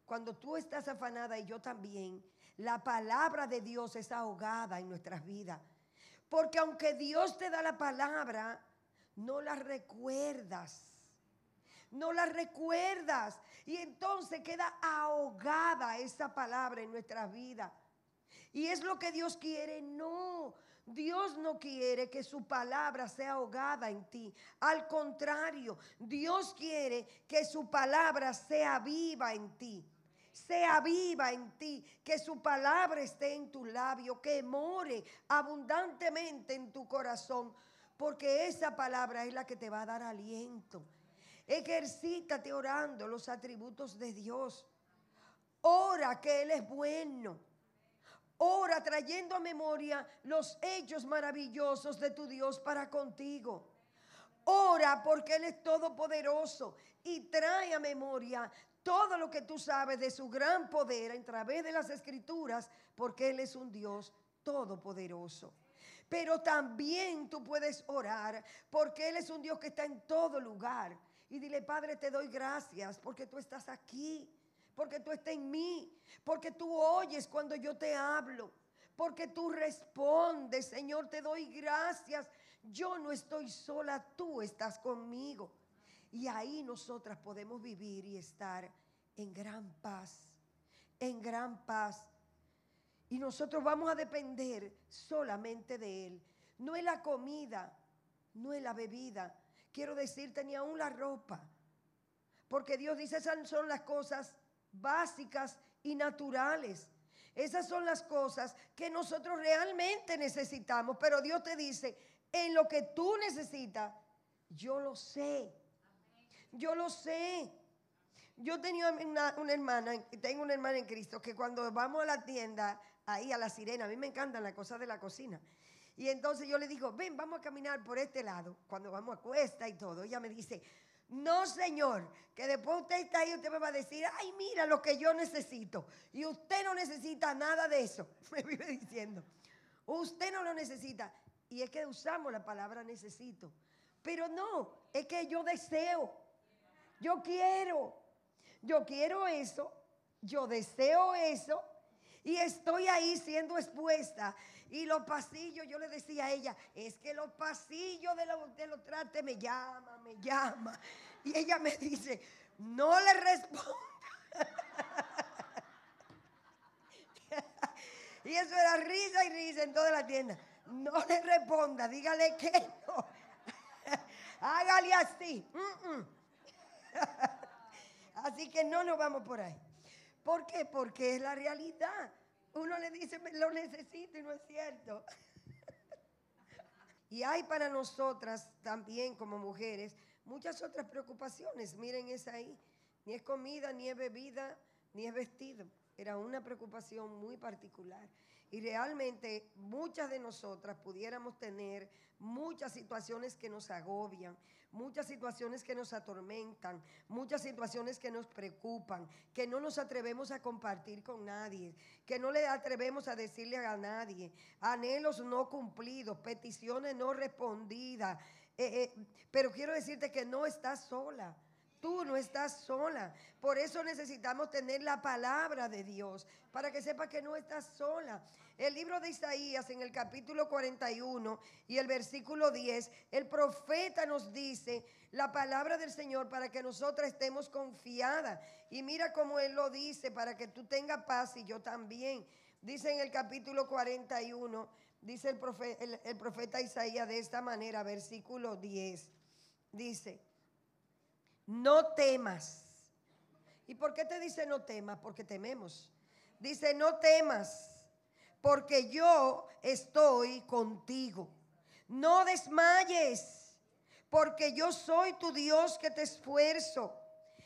[SPEAKER 2] Cuando tú estás afanada y yo también, la palabra de Dios es ahogada en nuestras vidas. Porque aunque Dios te da la palabra, no la recuerdas. No la recuerdas. Y entonces queda ahogada esa palabra en nuestras vidas. Y es lo que Dios quiere. No, Dios no quiere que su palabra sea ahogada en ti. Al contrario, Dios quiere que su palabra sea viva en ti sea viva en ti, que su palabra esté en tu labio, que more abundantemente en tu corazón, porque esa palabra es la que te va a dar aliento. Ejercítate orando los atributos de Dios. Ora que Él es bueno. Ora trayendo a memoria los hechos maravillosos de tu Dios para contigo. Ora porque Él es todopoderoso y trae a memoria todo lo que tú sabes de su gran poder a través de las escrituras, porque Él es un Dios todopoderoso. Pero también tú puedes orar porque Él es un Dios que está en todo lugar. Y dile, Padre, te doy gracias porque tú estás aquí, porque tú estás en mí, porque tú oyes cuando yo te hablo, porque tú respondes, Señor, te doy gracias. Yo no estoy sola, tú estás conmigo. Y ahí nosotras podemos vivir y estar en gran paz, en gran paz. Y nosotros vamos a depender solamente de Él. No es la comida, no es la bebida. Quiero decirte ni aún la ropa. Porque Dios dice, esas son las cosas básicas y naturales. Esas son las cosas que nosotros realmente necesitamos. Pero Dios te dice, en lo que tú necesitas, yo lo sé. Yo lo sé. Yo tenía una, hermana, tengo una hermana en Cristo, que cuando vamos a la tienda, ahí a la sirena, a mí me encantan las cosas de la cocina. Y entonces yo le digo, ven, vamos a caminar por este lado, cuando vamos a cuesta y todo. Ella me dice, no, señor, que después usted está ahí, usted me va a decir, ay, mira lo que yo necesito. Y usted no necesita nada de eso, me vive diciendo. Usted no lo necesita. Y es que usamos la palabra necesito. Pero no, es que yo deseo. Yo quiero, yo quiero eso, yo deseo eso y estoy ahí siendo expuesta. Y los pasillos, yo le decía a ella, es que los pasillos de los, de los trates me llaman, me llaman. Y ella me dice, no le responda. y eso era risa y risa en toda la tienda. No le responda, dígale que no. Hágale así. Así que no nos vamos por ahí. ¿Por qué? Porque es la realidad. Uno le dice, lo necesito y no es cierto. Y hay para nosotras también como mujeres muchas otras preocupaciones. Miren esa ahí. Ni es comida, ni es bebida, ni es vestido. Era una preocupación muy particular. Y realmente muchas de nosotras pudiéramos tener muchas situaciones que nos agobian, muchas situaciones que nos atormentan, muchas situaciones que nos preocupan, que no nos atrevemos a compartir con nadie, que no le atrevemos a decirle a nadie, anhelos no cumplidos, peticiones no respondidas. Eh, eh, pero quiero decirte que no estás sola. Tú no estás sola. Por eso necesitamos tener la palabra de Dios, para que sepa que no estás sola. El libro de Isaías en el capítulo 41 y el versículo 10, el profeta nos dice la palabra del Señor para que nosotras estemos confiadas. Y mira cómo Él lo dice, para que tú tengas paz y yo también. Dice en el capítulo 41, dice el profeta, el profeta Isaías de esta manera, versículo 10, dice, no temas. ¿Y por qué te dice no temas? Porque tememos. Dice, no temas, porque yo estoy contigo. No desmayes, porque yo soy tu Dios que te esfuerzo.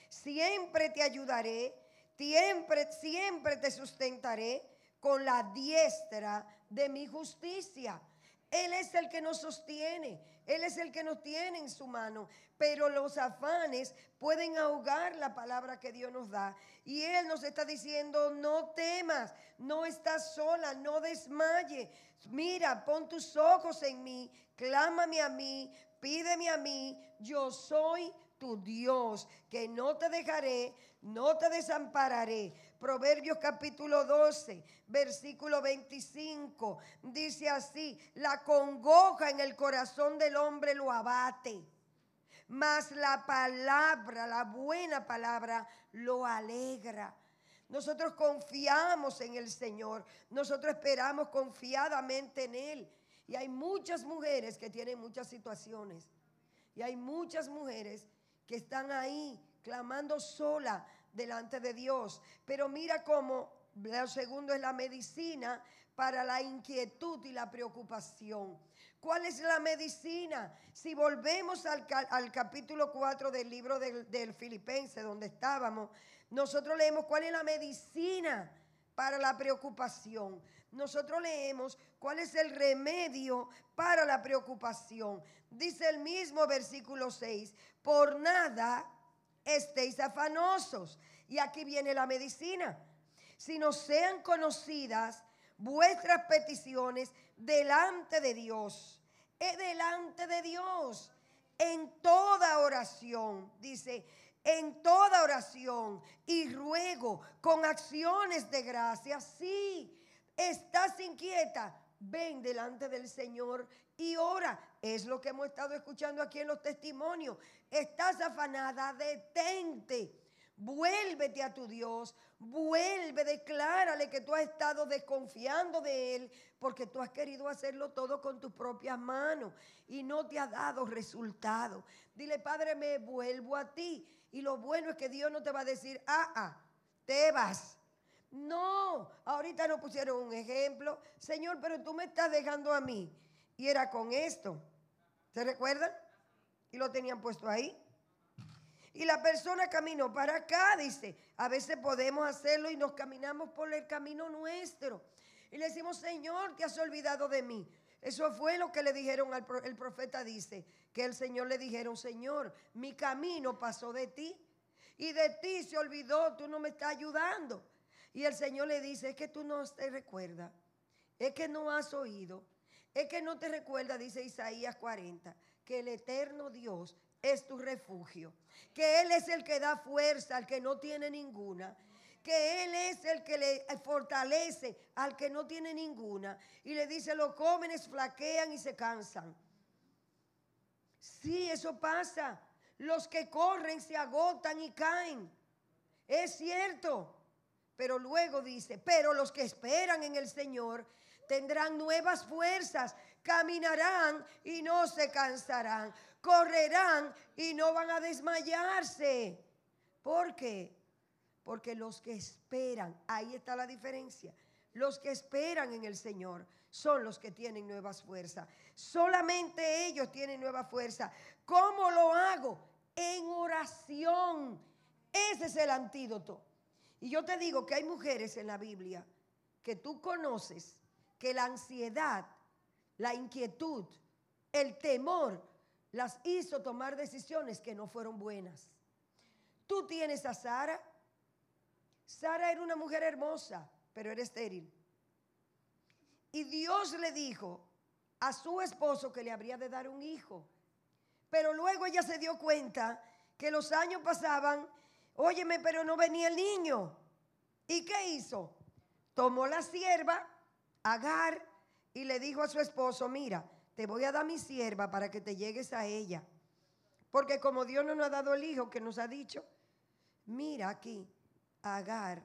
[SPEAKER 2] Siempre te ayudaré, siempre, siempre te sustentaré con la diestra de mi justicia. Él es el que nos sostiene, Él es el que nos tiene en su mano. Pero los afanes pueden ahogar la palabra que Dios nos da. Y Él nos está diciendo, no temas, no estás sola, no desmaye. Mira, pon tus ojos en mí, clámame a mí, pídeme a mí, yo soy tu Dios, que no te dejaré, no te desampararé. Proverbios capítulo 12, versículo 25, dice así, la congoja en el corazón del hombre lo abate, mas la palabra, la buena palabra, lo alegra. Nosotros confiamos en el Señor, nosotros esperamos confiadamente en Él. Y hay muchas mujeres que tienen muchas situaciones. Y hay muchas mujeres que están ahí clamando sola delante de Dios. Pero mira cómo lo segundo es la medicina para la inquietud y la preocupación. ¿Cuál es la medicina? Si volvemos al, capítulo 4 del libro del, del Filipense, donde estábamos, nosotros leemos cuál es la medicina para la preocupación. Nosotros leemos cuál es el remedio para la preocupación. Dice el mismo versículo 6, por nada estéis afanosos. Y aquí viene la medicina. Si no sean conocidas vuestras peticiones delante de Dios. Es delante de Dios. En toda oración, dice, en toda oración y ruego con acciones de gracia. Si estás inquieta, ven delante del Señor y ora. Es lo que hemos estado escuchando aquí en los testimonios. Estás afanada, detente. Vuélvete a tu Dios, vuelve, declárale que tú has estado desconfiando de Él porque tú has querido hacerlo todo con tus propias manos y no te ha dado resultado. Dile, Padre, me vuelvo a ti. Y lo bueno es que Dios no te va a decir, ah, ah, te vas. No, ahorita nos pusieron un ejemplo. Señor, pero tú me estás dejando a mí. Y era con esto. ¿Se recuerdan? Y lo tenían puesto ahí. Y la persona caminó para acá, dice. A veces podemos hacerlo y nos caminamos por el camino nuestro. Y le decimos, Señor, te has olvidado de mí. Eso fue lo que le dijeron al el profeta, dice, que el Señor le dijeron, Señor, mi camino pasó de ti. Y de ti se olvidó, tú no me estás ayudando. Y el Señor le dice, es que tú no te recuerdas, es que no has oído, es que no te recuerda, dice Isaías 40, que el eterno Dios es tu refugio, que Él es el que da fuerza al que no tiene ninguna, que Él es el que le fortalece al que no tiene ninguna. Y le dice, los jóvenes flaquean y se cansan. Sí, eso pasa. Los que corren se agotan y caen. Es cierto. Pero luego dice, pero los que esperan en el Señor tendrán nuevas fuerzas, caminarán y no se cansarán, correrán y no van a desmayarse. ¿Por qué? Porque los que esperan, ahí está la diferencia, los que esperan en el Señor son los que tienen nuevas fuerzas. Solamente ellos tienen nueva fuerza. ¿Cómo lo hago? En oración. Ese es el antídoto. Y yo te digo que hay mujeres en la Biblia que tú conoces que la ansiedad, la inquietud, el temor las hizo tomar decisiones que no fueron buenas. Tú tienes a Sara. Sara era una mujer hermosa, pero era estéril. Y Dios le dijo a su esposo que le habría de dar un hijo. Pero luego ella se dio cuenta que los años pasaban Óyeme, pero no venía el niño. ¿Y qué hizo? Tomó la sierva, Agar, y le dijo a su esposo, mira, te voy a dar mi sierva para que te llegues a ella. Porque como Dios no nos ha dado el hijo que nos ha dicho, mira aquí, Agar,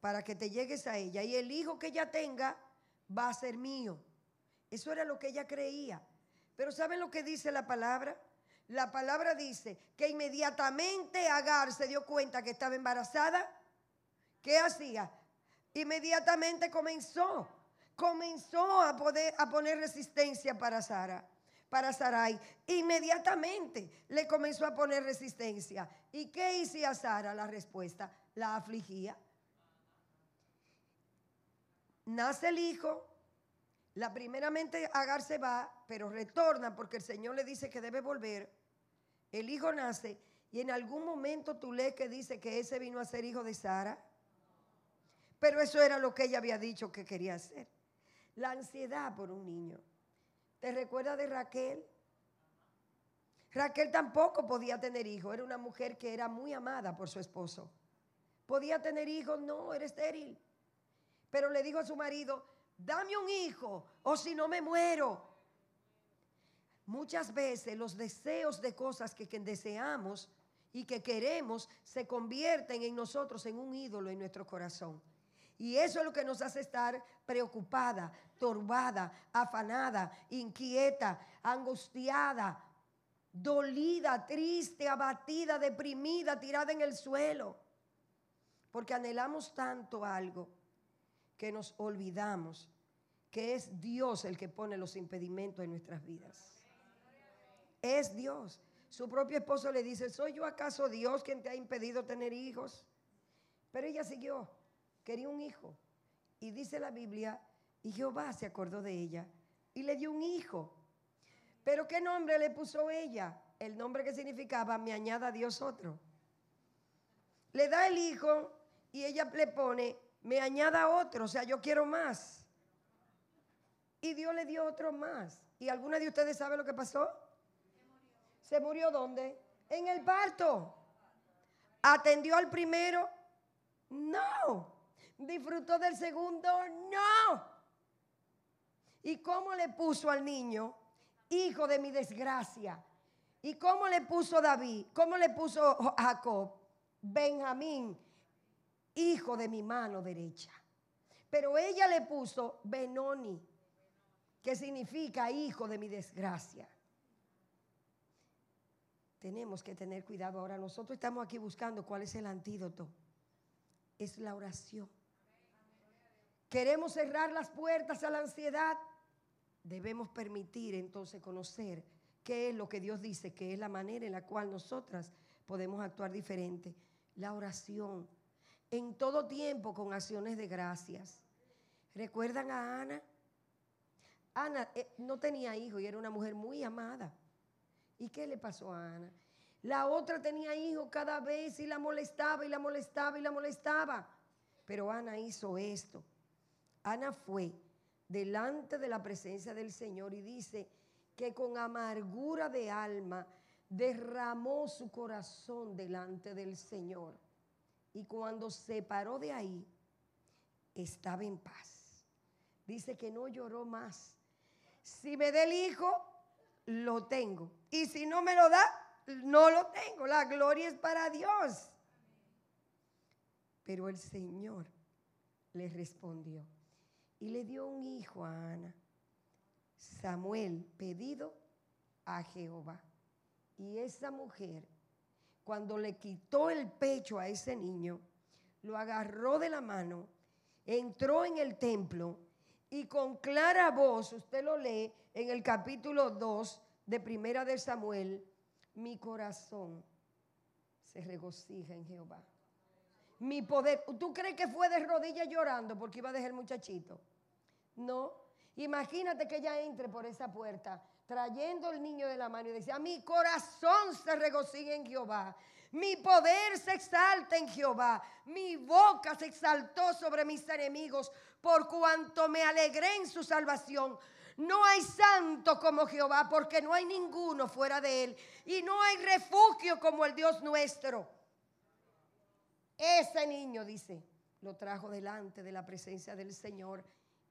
[SPEAKER 2] para que te llegues a ella. Y el hijo que ella tenga va a ser mío. Eso era lo que ella creía. Pero ¿saben lo que dice la palabra? La palabra dice que inmediatamente Agar se dio cuenta que estaba embarazada. ¿Qué hacía? Inmediatamente comenzó. comenzó a, poder, a poner resistencia para Sara, para Sarai. Inmediatamente le comenzó a poner resistencia. ¿Y qué hacía Sara? La respuesta, la afligía. Nace el hijo, la primeramente Agar se va, pero retorna porque el Señor le dice que debe volver. El hijo nace y en algún momento tú lees que dice que ese vino a ser hijo de Sara. Pero eso era lo que ella había dicho que quería hacer. La ansiedad por un niño. ¿Te recuerdas de Raquel? Raquel tampoco podía tener hijos. Era una mujer que era muy amada por su esposo. ¿Podía tener hijos? No, era estéril. Pero le dijo a su marido, dame un hijo o si no me muero. Muchas veces los deseos de cosas que, deseamos y que queremos se convierten en nosotros en un ídolo en nuestro corazón. Y eso es lo que nos hace estar preocupada, turbada, afanada, inquieta, angustiada, dolida, triste, abatida, deprimida, tirada en el suelo. Porque anhelamos tanto algo que nos olvidamos que es Dios el que pone los impedimentos en nuestras vidas. Es Dios. Su propio esposo le dice, ¿soy yo acaso Dios quien te ha impedido tener hijos? Pero ella siguió quería un hijo. Y dice la Biblia, y Jehová se acordó de ella y le dio un hijo. Pero ¿qué nombre le puso ella? El nombre que significaba, me añada Dios otro. Le da el hijo y ella le pone, me añada otro, o sea, yo quiero más. Y Dios le dio otro más. ¿Y alguna de ustedes sabe lo que pasó? ¿Se murió dónde? En el parto. ¿Atendió al primero? No. ¿Disfrutó del segundo? No. ¿Y cómo le puso al niño? Hijo de mi desgracia. ¿Y cómo le puso David? ¿Cómo le puso Jacob? Benjamín, hijo de mi mano derecha. Pero ella le puso Benoni, que significa hijo de mi desgracia. Tenemos que tener cuidado ahora. Nosotros estamos aquí buscando cuál es el antídoto. Es la oración. Queremos cerrar las puertas a la ansiedad. Debemos permitir entonces conocer qué es lo que Dios dice, que es la manera en la cual nosotras podemos actuar diferente. La oración. En todo tiempo con acciones de gracias. ¿Recuerdan a Ana? Ana eh, no tenía hijo y era una mujer muy amada. ¿Y qué le pasó a Ana? La otra tenía hijo cada vez y la molestaba y la molestaba y la molestaba. Pero Ana hizo esto. Ana fue delante de la presencia del Señor y dice que con amargura de alma derramó su corazón delante del Señor. Y cuando se paró de ahí, estaba en paz. Dice que no lloró más. Si me da el hijo, lo tengo. Y si no me lo da, no lo tengo. La gloria es para Dios. Pero el Señor le respondió y le dio un hijo a Ana, Samuel, pedido a Jehová. Y esa mujer, cuando le quitó el pecho a ese niño, lo agarró de la mano, entró en el templo y con clara voz, usted lo lee en el capítulo 2 de Primera de Samuel, mi corazón se regocija en Jehová mi poder. ¿Tú crees que fue de rodillas llorando porque iba a dejar el muchachito? No. Imagínate que ella entre por esa puerta trayendo el niño de la mano y decía, mi corazón se regocija en Jehová, mi poder se exalta en Jehová, mi boca se exaltó sobre mis enemigos por cuanto me alegré en su salvación. No hay santo como Jehová porque no hay ninguno fuera de él y no hay refugio como el Dios nuestro. Ese niño, dice, lo trajo delante de la presencia del Señor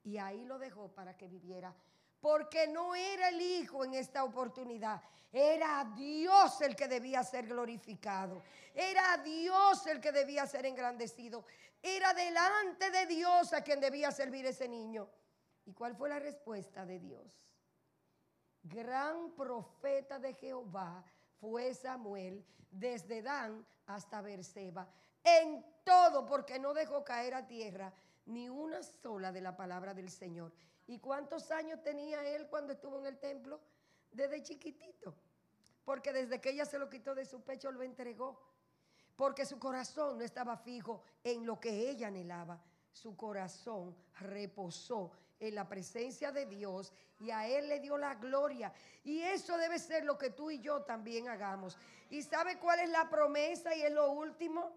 [SPEAKER 2] y ahí lo dejó para que viviera. Porque no era el Hijo en esta oportunidad, era Dios el que debía ser glorificado, era Dios el que debía ser engrandecido, era delante de Dios a quien debía servir ese niño. ¿Y cuál fue la respuesta de Dios? Gran profeta de Jehová fue Samuel desde Dan hasta Berseba en todo, porque no dejó caer a tierra ni una sola de la palabra del Señor. ¿Y cuántos años tenía él cuando estuvo en el templo? Desde chiquitito. Porque desde que ella se lo quitó de su pecho, lo entregó. Porque su corazón no estaba fijo en lo que ella anhelaba. Su corazón reposó en la presencia de Dios y a Él le dio la gloria. Y eso debe ser lo que tú y yo también hagamos. ¿Y sabe cuál es la promesa y es lo último?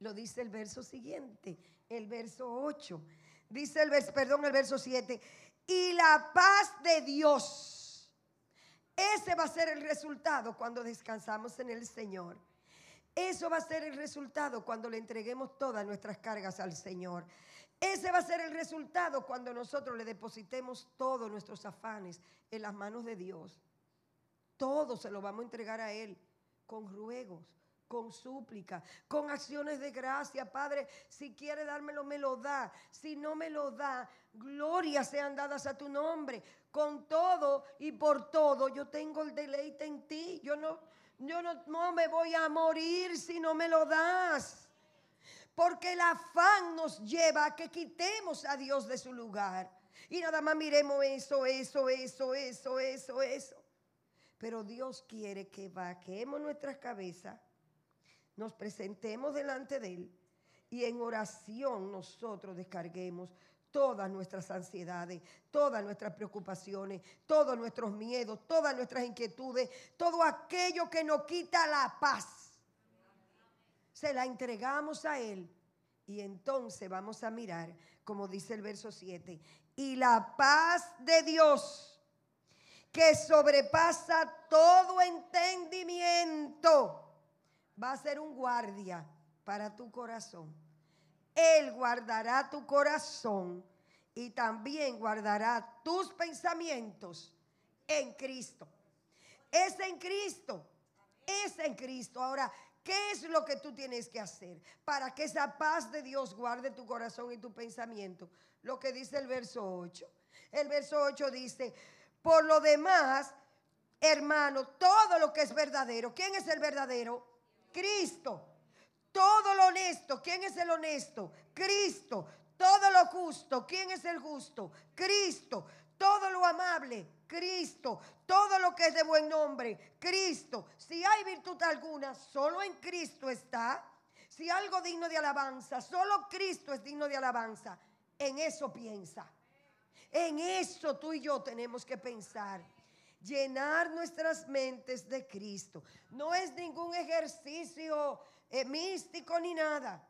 [SPEAKER 2] Lo dice el verso siguiente, el verso 8. Dice el verso, perdón, el verso 7. Y la paz de Dios. Ese va a ser el resultado cuando descansamos en el Señor. Eso va a ser el resultado cuando le entreguemos todas nuestras cargas al Señor. Ese va a ser el resultado cuando nosotros le depositemos todos nuestros afanes en las manos de Dios. Todo se lo vamos a entregar a Él con ruegos, con súplica, con acciones de gracia. Padre, si quiere dármelo, me lo da. Si no me lo da, gloria sean dadas a tu nombre. Con todo y por todo, yo tengo el deleite en ti. Yo no, yo no, no me voy a morir si no me lo das. Porque el afán nos lleva a que quitemos a Dios de su lugar. Y nada más miremos eso, eso, eso, eso, eso, eso. Pero Dios quiere que vaquemos nuestras cabezas, nos presentemos delante de Él y en oración nosotros descarguemos todas nuestras ansiedades, todas nuestras preocupaciones, todos nuestros miedos, todas nuestras inquietudes, todo aquello que nos quita la paz se la entregamos a Él. Y entonces vamos a mirar, como dice el verso 7, y la paz de Dios, que sobrepasa todo entendimiento, va a ser un guardia para tu corazón. Él guardará tu corazón y también guardará tus pensamientos en Cristo. Es en Cristo. Es en Cristo. Ahora, ¿Qué es lo que tú tienes que hacer para que esa paz de Dios guarde tu corazón y tu pensamiento? Lo que dice el verso 8. El verso 8 dice, por lo demás, hermano, todo lo que es verdadero. ¿Quién es el verdadero? Cristo. Todo lo honesto. ¿Quién es el honesto? Cristo. Todo lo justo. ¿Quién es el justo? Cristo. Amable. Cristo. Todo lo que es de buen nombre, Cristo. Si hay virtud alguna, solo en Cristo está. Si algo digno de alabanza, solo Cristo es digno de alabanza. En eso piensa. En eso tú y yo tenemos que pensar. Llenar nuestras mentes de Cristo. No es ningún ejercicio eh, místico ni nada.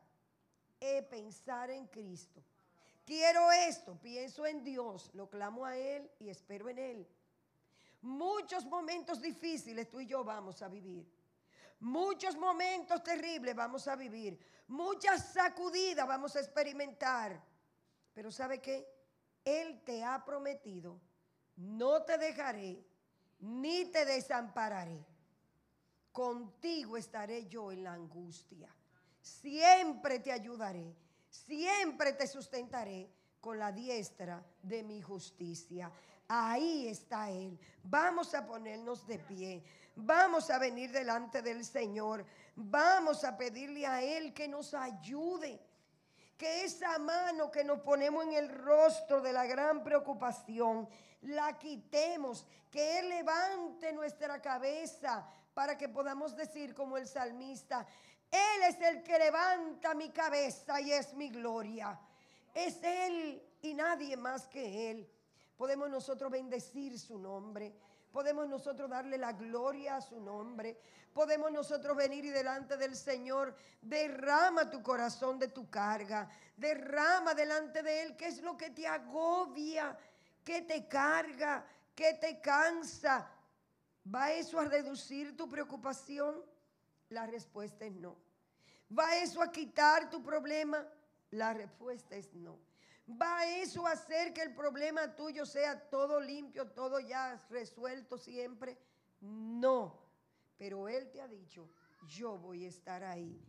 [SPEAKER 2] Es pensar en Cristo. Quiero esto, pienso en Dios, lo clamo a Él y espero en Él. Muchos momentos difíciles tú y yo vamos a vivir. Muchos momentos terribles vamos a vivir. Muchas sacudidas vamos a experimentar. Pero ¿sabe qué? Él te ha prometido, no te dejaré ni te desampararé. Contigo estaré yo en la angustia. Siempre te ayudaré. Siempre te sustentaré con la diestra de mi justicia. Ahí está Él. Vamos a ponernos de pie. Vamos a venir delante del Señor. Vamos a pedirle a Él que nos ayude. Que esa mano que nos ponemos en el rostro de la gran preocupación, la quitemos. Que Él levante nuestra cabeza para que podamos decir como el salmista, Él es el que levanta mi cabeza y es mi gloria. Es Él y nadie más que Él. Podemos nosotros bendecir su nombre. Podemos nosotros darle la gloria a su nombre. Podemos nosotros venir y delante del Señor, derrama tu corazón de tu carga. Derrama delante de Él qué es lo que te agobia, que te carga, que te cansa. ¿Va eso a reducir tu preocupación? La respuesta es no. ¿Va eso a quitar tu problema? La respuesta es no. ¿Va eso a hacer que el problema tuyo sea todo limpio, todo ya resuelto siempre? No. Pero Él te ha dicho, yo voy a estar ahí.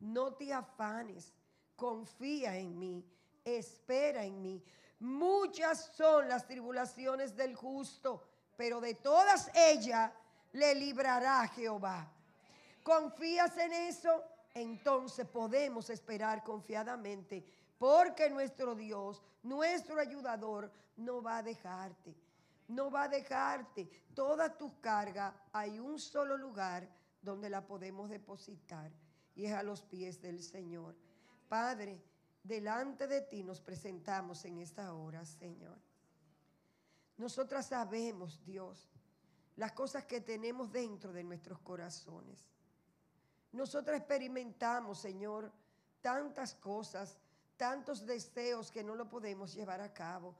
[SPEAKER 2] No te afanes, confía en mí, espera en mí. Muchas son las tribulaciones del justo, pero de todas ellas le librará Jehová. ¿Confías en eso? entonces podemos esperar confiadamente, porque nuestro Dios, nuestro ayudador, no va a dejarte. No va a dejarte. Toda tu carga, hay un solo lugar donde la podemos depositar y es a los pies del Señor. Padre, delante de ti nos presentamos en esta hora, Señor. Nosotras sabemos, Dios, las cosas que tenemos dentro de nuestros corazones. Nosotras experimentamos, Señor, tantas cosas, tantos deseos que no lo podemos llevar a cabo,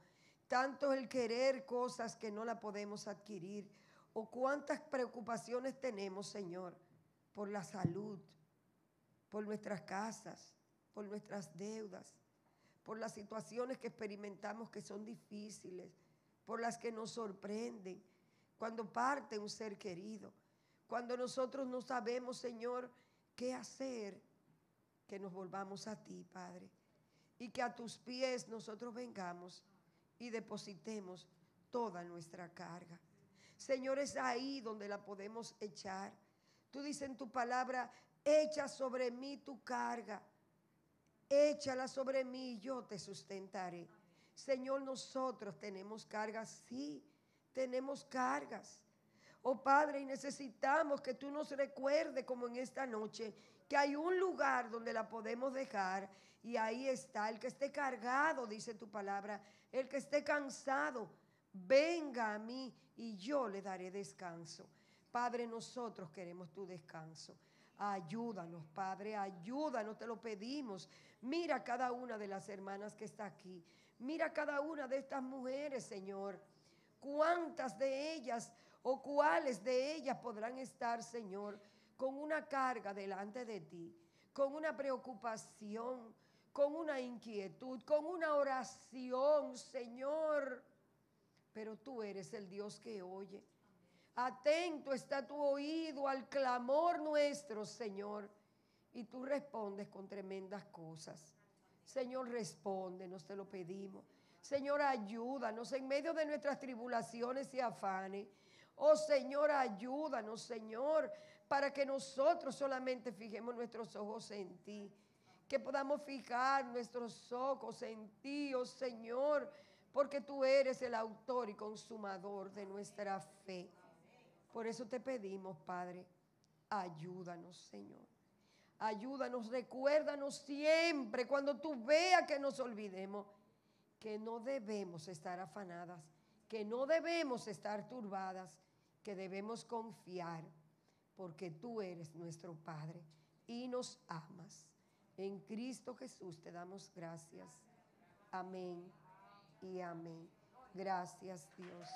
[SPEAKER 2] tanto el querer cosas que no la podemos adquirir, o cuántas preocupaciones tenemos, Señor, por la salud, por nuestras casas, por nuestras deudas, por las situaciones que experimentamos que son difíciles, por las que nos sorprenden, cuando parte un ser querido, cuando nosotros no sabemos, Señor, qué hacer, que nos volvamos a ti, Padre, y que a tus pies nosotros vengamos y depositemos toda nuestra carga. Señor, es ahí donde la podemos echar. Tú dices en tu palabra, echa sobre mí tu carga, échala sobre mí y yo te sustentaré. Señor, nosotros tenemos cargas, sí, tenemos cargas. Oh Padre, y necesitamos que tú nos recuerdes como en esta noche, que hay un lugar donde la podemos dejar y ahí está el que esté cargado, dice tu palabra, el que esté cansado, venga a mí y yo le daré descanso. Padre, nosotros queremos tu descanso. Ayúdanos, Padre, ayúdanos, te lo pedimos. Mira cada una de las hermanas que está aquí. Mira cada una de estas mujeres, Señor. ¿Cuántas de ellas o cuáles de ellas podrán estar, Señor, con una carga delante de ti, con una preocupación, con una inquietud, con una oración, Señor? Pero tú eres el Dios que oye. Atento está tu oído al clamor nuestro, Señor. Y tú respondes con tremendas cosas. Señor, nos te lo pedimos. Señor, ayúdanos en medio de nuestras tribulaciones y afanes. Oh Señor, ayúdanos, Señor, para que nosotros solamente fijemos nuestros ojos en ti. Que podamos fijar nuestros ojos en ti, oh Señor, porque tú eres el autor y consumador de nuestra fe. Por eso te pedimos, Padre, ayúdanos, Señor. Ayúdanos, recuérdanos siempre cuando tú veas que nos olvidemos que no debemos estar afanadas, que no debemos estar turbadas, que debemos confiar, porque tú eres nuestro Padre y nos amas. En Cristo Jesús te damos gracias. Amén y amén. Gracias Dios.